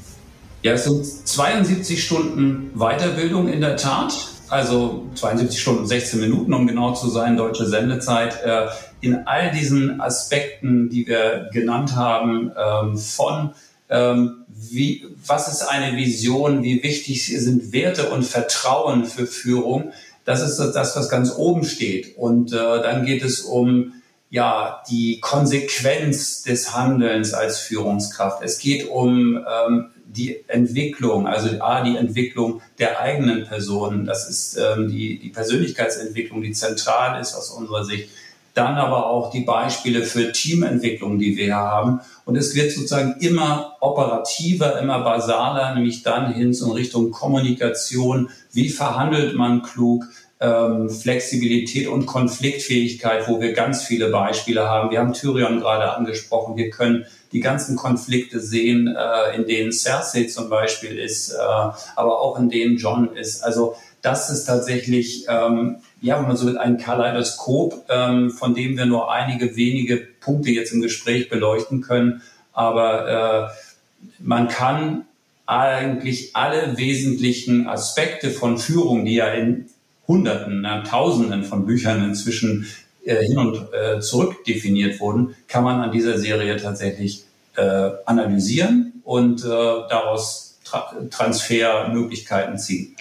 S3: Ja, es sind 72 Stunden Weiterbildung in der Tat also 72 Stunden 16 Minuten, um genau zu sein, deutsche Sendezeit, äh, in all diesen Aspekten, die wir genannt haben, ähm, von ähm, wie, was ist eine Vision, wie wichtig sind Werte und Vertrauen für Führung, das ist das, was ganz oben steht. Und äh, dann geht es um ja, die Konsequenz des Handelns als Führungskraft. Es geht um ähm, die Entwicklung, also A, die Entwicklung der eigenen Personen, das ist ähm, die, die Persönlichkeitsentwicklung, die zentral ist aus unserer Sicht. Dann aber auch die Beispiele für Teamentwicklung, die wir haben. Und es wird sozusagen immer operativer, immer basaler, nämlich dann hin in Richtung Kommunikation. Wie verhandelt man klug? ähm, Flexibilität und Konfliktfähigkeit, wo wir ganz viele Beispiele haben. Wir haben Tyrion gerade angesprochen. Wir können die ganzen Konflikte sehen, äh, in denen Cersei zum Beispiel ist, äh, aber auch in denen John ist. Also das ist tatsächlich, ähm, ja, wenn man so will, ein Kaleidoskop, ähm, von dem wir nur einige wenige Punkte jetzt im Gespräch beleuchten können. Aber äh, man kann eigentlich alle wesentlichen Aspekte von Führung, die ja in Hunderten, na, Tausenden von Büchern inzwischen äh, hin und äh, zurück definiert wurden, kann man an dieser Serie tatsächlich äh, analysieren und äh, daraus Tra Transfermöglichkeiten ziehen.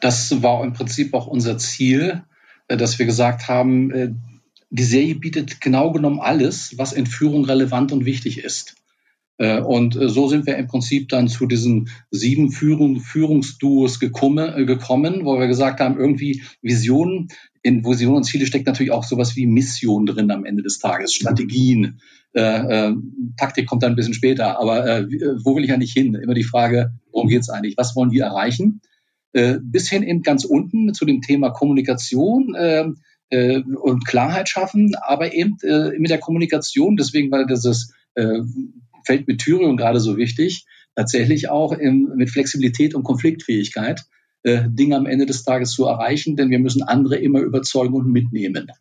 S2: Das war im Prinzip auch unser Ziel, dass wir gesagt haben, äh, die Serie bietet genau genommen alles, was in Führung relevant und wichtig ist. Äh, und äh, so sind wir im Prinzip dann zu diesen sieben Führung, Führungsduos gekommen, äh, gekommen, wo wir gesagt haben, irgendwie Visionen, in Vision und Ziele steckt natürlich auch sowas wie Mission drin am Ende des Tages, Strategien. Äh, äh, Taktik kommt dann ein bisschen später, aber äh, wo will ich eigentlich hin? Immer die Frage, worum geht's eigentlich? Was wollen wir erreichen? Äh, bis hin in ganz unten zu dem Thema Kommunikation äh, äh, und Klarheit schaffen, aber eben äh, mit der Kommunikation, deswegen, weil dieses fällt mit Thüringen gerade so wichtig, tatsächlich auch mit Flexibilität und Konfliktfähigkeit äh, Dinge am Ende des Tages zu erreichen, denn wir müssen andere immer überzeugen und mitnehmen.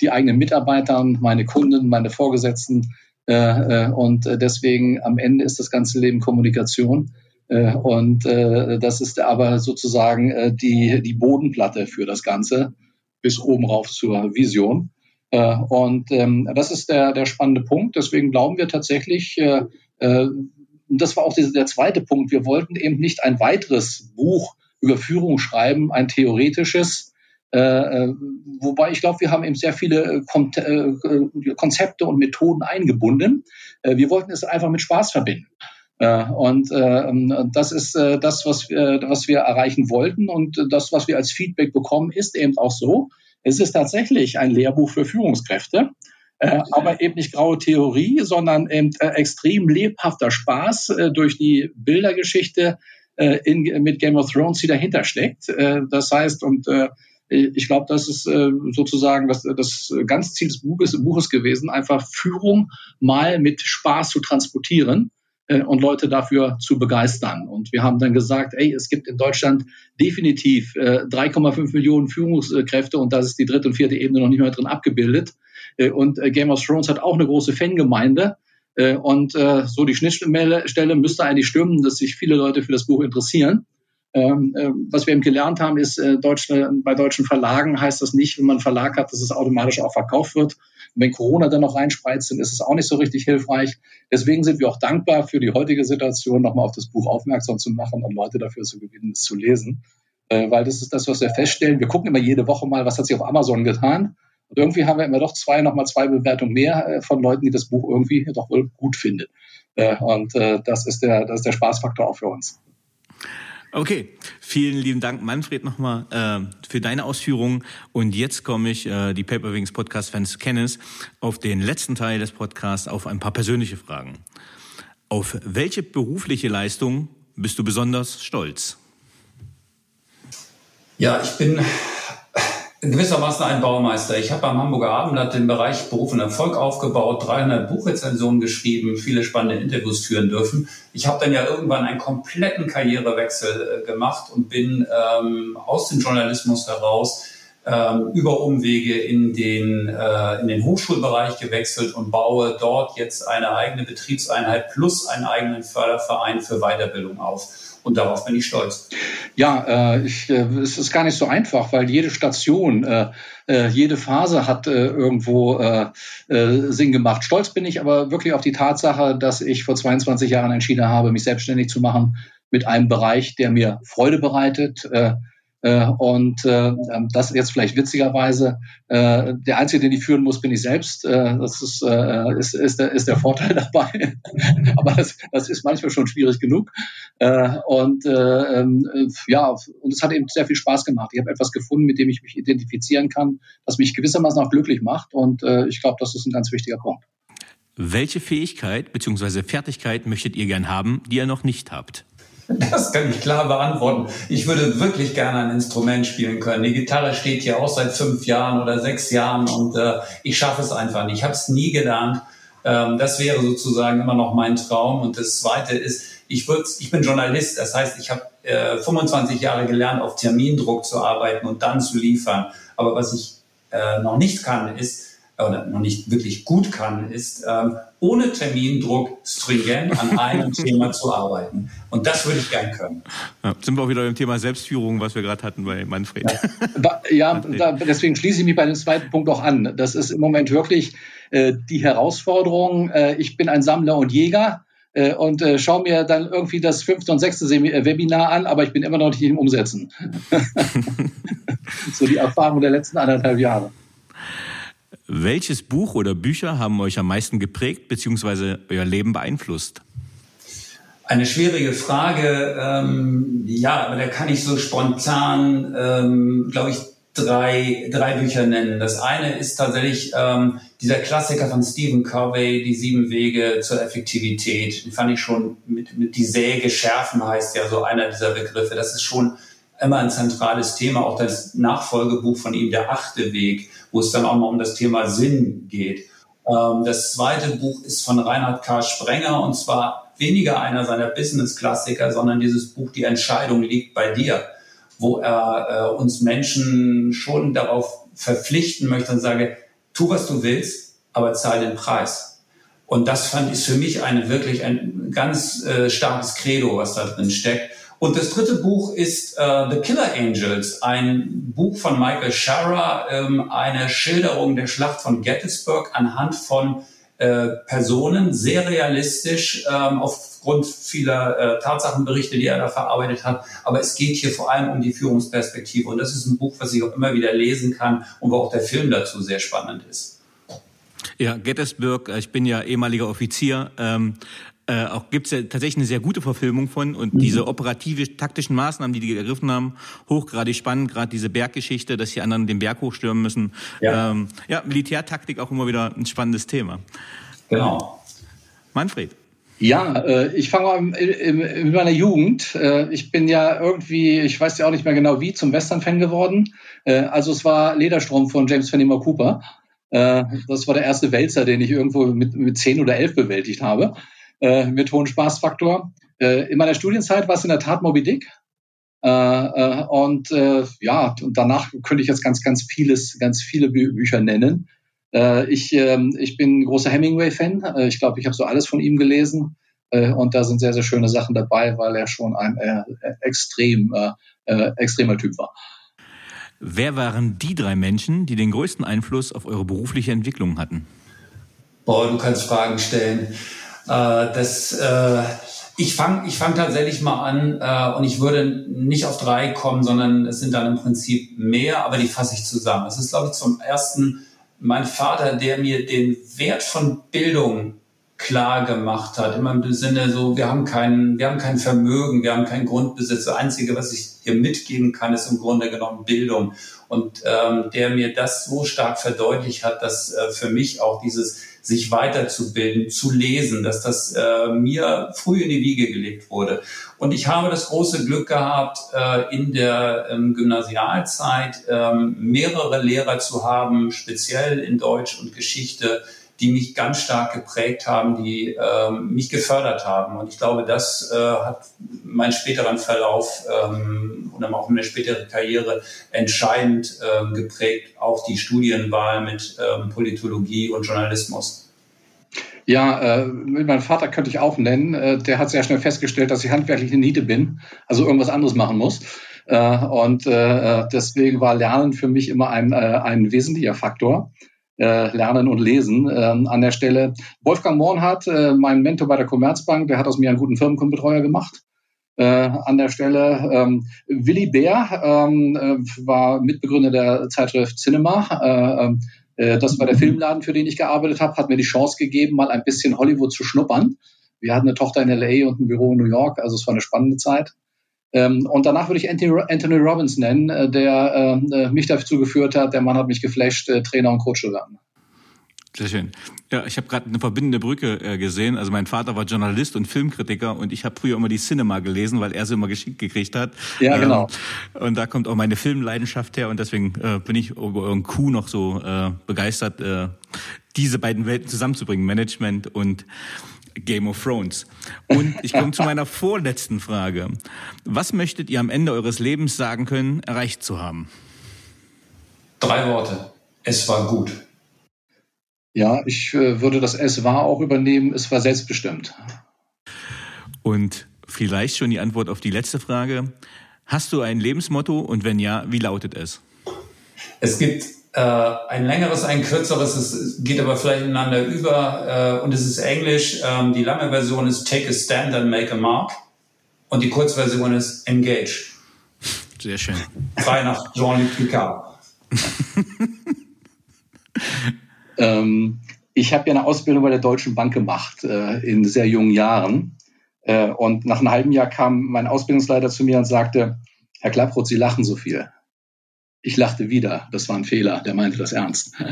S2: Die eigenen Mitarbeiter, meine Kunden, meine Vorgesetzten und deswegen am Ende ist das ganze Leben Kommunikation. Äh, und das ist aber sozusagen die, die Bodenplatte für das Ganze bis oben rauf zur Vision. Äh, und ähm, das ist der, der spannende Punkt. Deswegen glauben wir tatsächlich, äh, äh, das war auch der zweite Punkt, wir wollten eben nicht ein weiteres Buch über Führung schreiben, ein theoretisches, äh, äh wobei ich glaube, wir haben eben sehr viele äh, Konzepte und Methoden eingebunden. Äh, wir wollten es einfach mit Spaß verbinden. Äh, und äh, das ist äh, das, was wir, was wir erreichen wollten. Und das, was wir als Feedback bekommen, ist eben auch so, es ist tatsächlich ein Lehrbuch für Führungskräfte, äh, aber eben nicht graue Theorie, sondern eben äh, extrem lebhafter Spaß äh, durch die Bildergeschichte äh, in, mit Game of Thrones, die dahinter steckt. Äh, das heißt, und äh, ich glaube, das ist äh, sozusagen das, das ganz Ziel des Buches, Buches gewesen, einfach Führung mal mit Spaß zu transportieren äh, und Leute dafür zu begeistern. Und wir haben dann gesagt, ey, es gibt in Deutschland definitiv äh, 3,5 Millionen Führungskräfte und das ist die dritte und vierte Ebene noch nicht mehr drin abgebildet. Äh, und äh, Game of Thrones hat auch eine große Fangemeinde. Äh, und äh, so die Schnittstelle müsste eigentlich stimmen, dass sich viele Leute für das Buch interessieren. Ähm, äh, was wir eben gelernt haben, ist, äh, Deutsche, bei deutschen Verlagen heißt das nicht, wenn man einen Verlag hat, dass es automatisch auch verkauft wird. Und wenn Corona dann noch reinspreizt, dann ist es auch nicht so richtig hilfreich. Deswegen sind wir auch dankbar für die heutige Situation, nochmal auf das Buch aufmerksam zu machen und Leute dafür zu gewinnen, es zu lesen. Äh, weil das ist das, was wir feststellen. Wir gucken immer jede Woche mal, was hat sich auf Amazon getan. Und irgendwie haben wir immer doch zwei, nochmal zwei Bewertungen mehr äh, von Leuten, die das Buch irgendwie doch wohl gut finden. Äh, und äh, das ist der, das ist der Spaßfaktor auch für uns.
S4: Okay, vielen lieben Dank, Manfred, nochmal äh, für deine Ausführungen. Und jetzt komme ich, äh, die Paperwings Podcast-Fans kennen es, auf den letzten Teil des Podcasts auf ein paar persönliche Fragen. Auf welche berufliche Leistung bist du besonders stolz?
S3: Ja, ich bin gewissermaßen ein Baumeister. Ich habe am Hamburger Abendblatt den Bereich Beruf und Erfolg aufgebaut, 300 Buchrezensionen geschrieben, viele spannende Interviews führen dürfen. Ich habe dann ja irgendwann einen kompletten Karrierewechsel äh, gemacht und bin ähm, aus dem Journalismus heraus ähm, über Umwege in den, äh, in den Hochschulbereich gewechselt und baue dort jetzt eine eigene Betriebseinheit plus einen eigenen Förderverein für Weiterbildung auf. Und darauf bin ich stolz.
S2: Ja, äh, ich, äh, es ist gar nicht so einfach, weil jede Station, äh, äh, jede Phase hat äh, irgendwo äh, äh, Sinn gemacht. Stolz bin ich aber wirklich auf die Tatsache, dass ich vor 22 Jahren entschieden habe, mich selbstständig zu machen mit einem Bereich, der mir Freude bereitet. Äh, und äh, das jetzt vielleicht witzigerweise, äh, der Einzige, den ich führen muss, bin ich selbst. Das ist, ist, ist, der, ist der Vorteil dabei. Aber das, das ist manchmal schon schwierig genug. Und äh, ähm, ja, und es hat eben sehr viel Spaß gemacht. Ich habe etwas gefunden, mit dem ich mich identifizieren kann, das mich gewissermaßen auch glücklich macht. Und ich glaube, das ist ein ganz wichtiger Punkt.
S4: Welche Fähigkeit bzw. Fertigkeit möchtet ihr gern haben, die ihr noch nicht habt?
S3: Das kann ich klar beantworten. Ich würde wirklich gerne ein Instrument spielen können. Die Gitarre steht hier auch seit fünf Jahren oder sechs Jahren und äh, ich schaffe es einfach nicht. Ich habe es nie gelernt. Ähm, das wäre sozusagen immer noch mein Traum. Und das Zweite ist, ich, würd, ich bin Journalist. Das heißt, ich habe äh, 25 Jahre gelernt, auf Termindruck zu arbeiten und dann zu liefern. Aber was ich äh, noch nicht kann, ist, oder noch nicht wirklich gut kann, ist ähm, ohne Termindruck stringent an einem Thema zu arbeiten. Und das würde ich gern können.
S4: Ja, sind wir auch wieder beim Thema Selbstführung, was wir gerade hatten bei Manfred.
S2: Ja, ja deswegen schließe ich mich bei dem zweiten Punkt auch an. Das ist im Moment wirklich äh, die Herausforderung. Äh, ich bin ein Sammler und Jäger äh, und äh, schaue mir dann irgendwie das fünfte und sechste äh, Webinar an, aber ich bin immer noch nicht im Umsetzen. so die Erfahrung der letzten anderthalb Jahre.
S4: Welches Buch oder Bücher haben euch am meisten geprägt bzw. euer Leben beeinflusst?
S3: Eine schwierige Frage. Ähm, ja, aber da kann ich so spontan, ähm, glaube ich, drei, drei Bücher nennen. Das eine ist tatsächlich ähm, dieser Klassiker von Stephen Covey, Die sieben Wege zur Effektivität. Den fand ich schon mit, mit die Säge schärfen heißt ja so einer dieser Begriffe. Das ist schon immer ein zentrales Thema. Auch das Nachfolgebuch von ihm, Der achte Weg wo es dann auch mal um das Thema Sinn geht. Ähm, das zweite Buch ist von Reinhard K. Sprenger und zwar weniger einer seiner Business-Klassiker, sondern dieses Buch Die Entscheidung liegt bei dir, wo er äh, uns Menschen schon darauf verpflichten möchte und sage, tu, was du willst, aber zahl den Preis. Und das fand ich für mich eine wirklich ein ganz äh, starkes Credo, was da drin steckt. Und das dritte Buch ist äh, The Killer Angels, ein Buch von Michael Shara, ähm, eine Schilderung der Schlacht von Gettysburg anhand von äh, Personen, sehr realistisch ähm, aufgrund vieler äh, Tatsachenberichte, die er da verarbeitet hat. Aber es geht hier vor allem um die Führungsperspektive. Und das ist ein Buch, was ich auch immer wieder lesen kann und wo auch der Film dazu sehr spannend ist.
S4: Ja, Gettysburg, ich bin ja ehemaliger Offizier, ähm, äh, auch gibt es ja tatsächlich eine sehr gute Verfilmung von und mhm. diese operative taktischen Maßnahmen, die die ergriffen haben, hochgradig spannend, gerade diese Berggeschichte, dass die anderen den Berg hochstürmen müssen. Ja, ähm, ja Militärtaktik auch immer wieder ein spannendes Thema.
S3: Genau.
S4: Manfred.
S2: Ja, äh, ich fange mal in, in, meiner Jugend. Äh, ich bin ja irgendwie, ich weiß ja auch nicht mehr genau wie, zum Western-Fan geworden. Äh, also es war Lederstrom von James Fenimore Cooper. Das war der erste Wälzer, den ich irgendwo mit, mit zehn oder elf bewältigt habe äh, mit hohem Spaßfaktor. Äh, in meiner Studienzeit war es in der Tat Moby Dick. Äh, äh, und äh, ja, und danach könnte ich jetzt ganz, ganz vieles, ganz viele Bü Bücher nennen. Äh, ich, äh, ich bin ein großer Hemingway-Fan. Äh, ich glaube, ich habe so alles von ihm gelesen. Äh, und da sind sehr, sehr schöne Sachen dabei, weil er schon ein äh, extrem, äh, äh, extremer Typ war.
S4: Wer waren die drei Menschen, die den größten Einfluss auf eure berufliche Entwicklung hatten?
S3: Boah, du kannst Fragen stellen. Äh, das, äh, ich fange ich fang tatsächlich mal an äh, und ich würde nicht auf drei kommen, sondern es sind dann im Prinzip mehr, aber die fasse ich zusammen. Es ist, glaube ich, zum ersten mein Vater, der mir den Wert von Bildung klar gemacht hat. Immer im Sinne so, wir haben kein, wir haben kein Vermögen, wir haben keinen Grundbesitz. Das Einzige, was ich hier mitgeben kann, ist im Grunde genommen Bildung. Und ähm, der mir das so stark verdeutlicht hat, dass äh, für mich auch dieses sich weiterzubilden, zu lesen, dass das äh, mir früh in die Wiege gelegt wurde. Und ich habe das große Glück gehabt, äh, in der ähm, Gymnasialzeit ähm, mehrere Lehrer zu haben, speziell in Deutsch und Geschichte, die mich ganz stark geprägt haben, die ähm, mich gefördert haben. Und ich glaube, das äh, hat meinen späteren Verlauf ähm, und auch meine spätere Karriere entscheidend ähm, geprägt, auch die Studienwahl mit ähm, Politologie und Journalismus.
S2: Ja, äh, meinen Vater könnte ich auch nennen. Äh, der hat sehr schnell festgestellt, dass ich handwerklich eine Niete bin, also irgendwas anderes machen muss. Äh, und äh, deswegen war Lernen für mich immer ein, äh, ein wesentlicher Faktor äh, Lernen und Lesen ähm, an der Stelle. Wolfgang Mornhardt, äh, mein Mentor bei der Commerzbank, der hat aus mir einen guten Firmenkundenbetreuer gemacht. äh, an der Stelle. Ähm, Willy Bär ähm, äh, war Mitbegründer der Zeitschrift Cinema. Äh, äh, das war der Filmladen, für den ich gearbeitet habe, hat mir die Chance gegeben, mal ein bisschen Hollywood zu schnuppern. Wir hatten eine Tochter in LA und ein Büro in New York, also es war eine spannende Zeit. Ähm, und danach würde ich Anthony Robbins nennen, äh, der äh, mich dazu geführt hat. Der Mann hat mich geflasht, äh, Trainer und Coach zu werden.
S4: Sehr schön. Ja, ich habe gerade eine verbindende Brücke äh, gesehen. Also mein Vater war Journalist und Filmkritiker und ich habe früher immer die Cinema gelesen, weil er sie immer geschickt gekriegt hat.
S2: Ja, genau.
S4: Ähm, und da kommt auch meine Filmleidenschaft her und deswegen äh, bin ich über euren Coup noch so äh, begeistert, äh, diese beiden Welten zusammenzubringen, Management und Game of Thrones. Und ich komme zu meiner vorletzten Frage. Was möchtet ihr am Ende eures Lebens sagen können, erreicht zu haben?
S3: Drei Worte. Es war gut.
S2: Ja, ich äh, würde das Es war auch übernehmen. Es war selbstbestimmt.
S4: Und vielleicht schon die Antwort auf die letzte Frage. Hast du ein Lebensmotto und wenn ja, wie lautet es?
S3: Es gibt äh, ein längeres, ein kürzeres, es geht aber vielleicht ineinander über äh, und es ist Englisch. Ähm, die lange Version ist Take a Stand and Make a Mark und die Kurzversion ist Engage.
S4: Sehr schön.
S3: Frei nach Jean-Luc Picard.
S2: ähm, ich habe ja eine Ausbildung bei der Deutschen Bank gemacht äh, in sehr jungen Jahren. Äh, und nach einem halben Jahr kam mein Ausbildungsleiter zu mir und sagte, Herr Klapproth, Sie lachen so viel. Ich lachte wieder. Das war ein Fehler. Der meinte das ernst.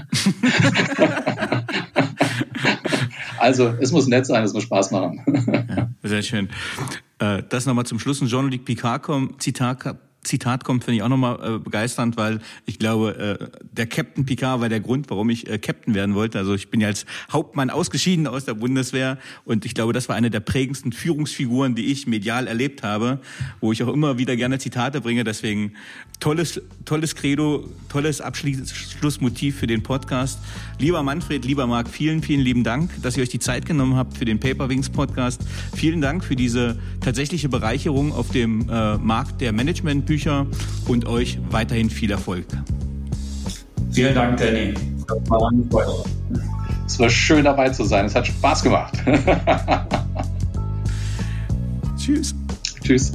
S2: also, es muss nett sein, es muss Spaß machen.
S4: ja, sehr schön. Äh, das nochmal zum Schluss. Ein Jean-Luc Picard Zitat kommt, finde ich auch nochmal äh, begeisternd, weil ich glaube, äh, der Captain Picard war der Grund, warum ich äh, Captain werden wollte. Also ich bin ja als Hauptmann ausgeschieden aus der Bundeswehr und ich glaube, das war eine der prägendsten Führungsfiguren, die ich medial erlebt habe, wo ich auch immer wieder gerne Zitate bringe. Deswegen tolles, tolles Credo, tolles Abschlussmotiv für den Podcast. Lieber Manfred, lieber Marc, vielen, vielen lieben Dank, dass ihr euch die Zeit genommen habt für den Paperwings Podcast. Vielen Dank für diese tatsächliche Bereicherung auf dem äh, Markt der Management Bücher und euch weiterhin viel Erfolg.
S3: Vielen Dank, Danny.
S2: Es war schön dabei zu sein. Es hat Spaß gemacht.
S4: Tschüss.
S2: Tschüss.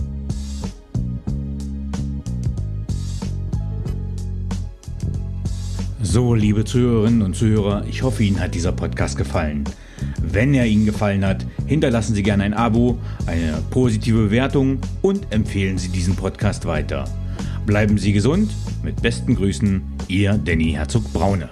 S4: So, liebe Zuhörerinnen und Zuhörer, ich hoffe, Ihnen hat dieser Podcast gefallen. Wenn er Ihnen gefallen hat, hinterlassen Sie gerne ein Abo, eine positive Bewertung und empfehlen Sie diesen Podcast weiter. Bleiben Sie gesund. Mit besten Grüßen, Ihr Danny Herzog Braune.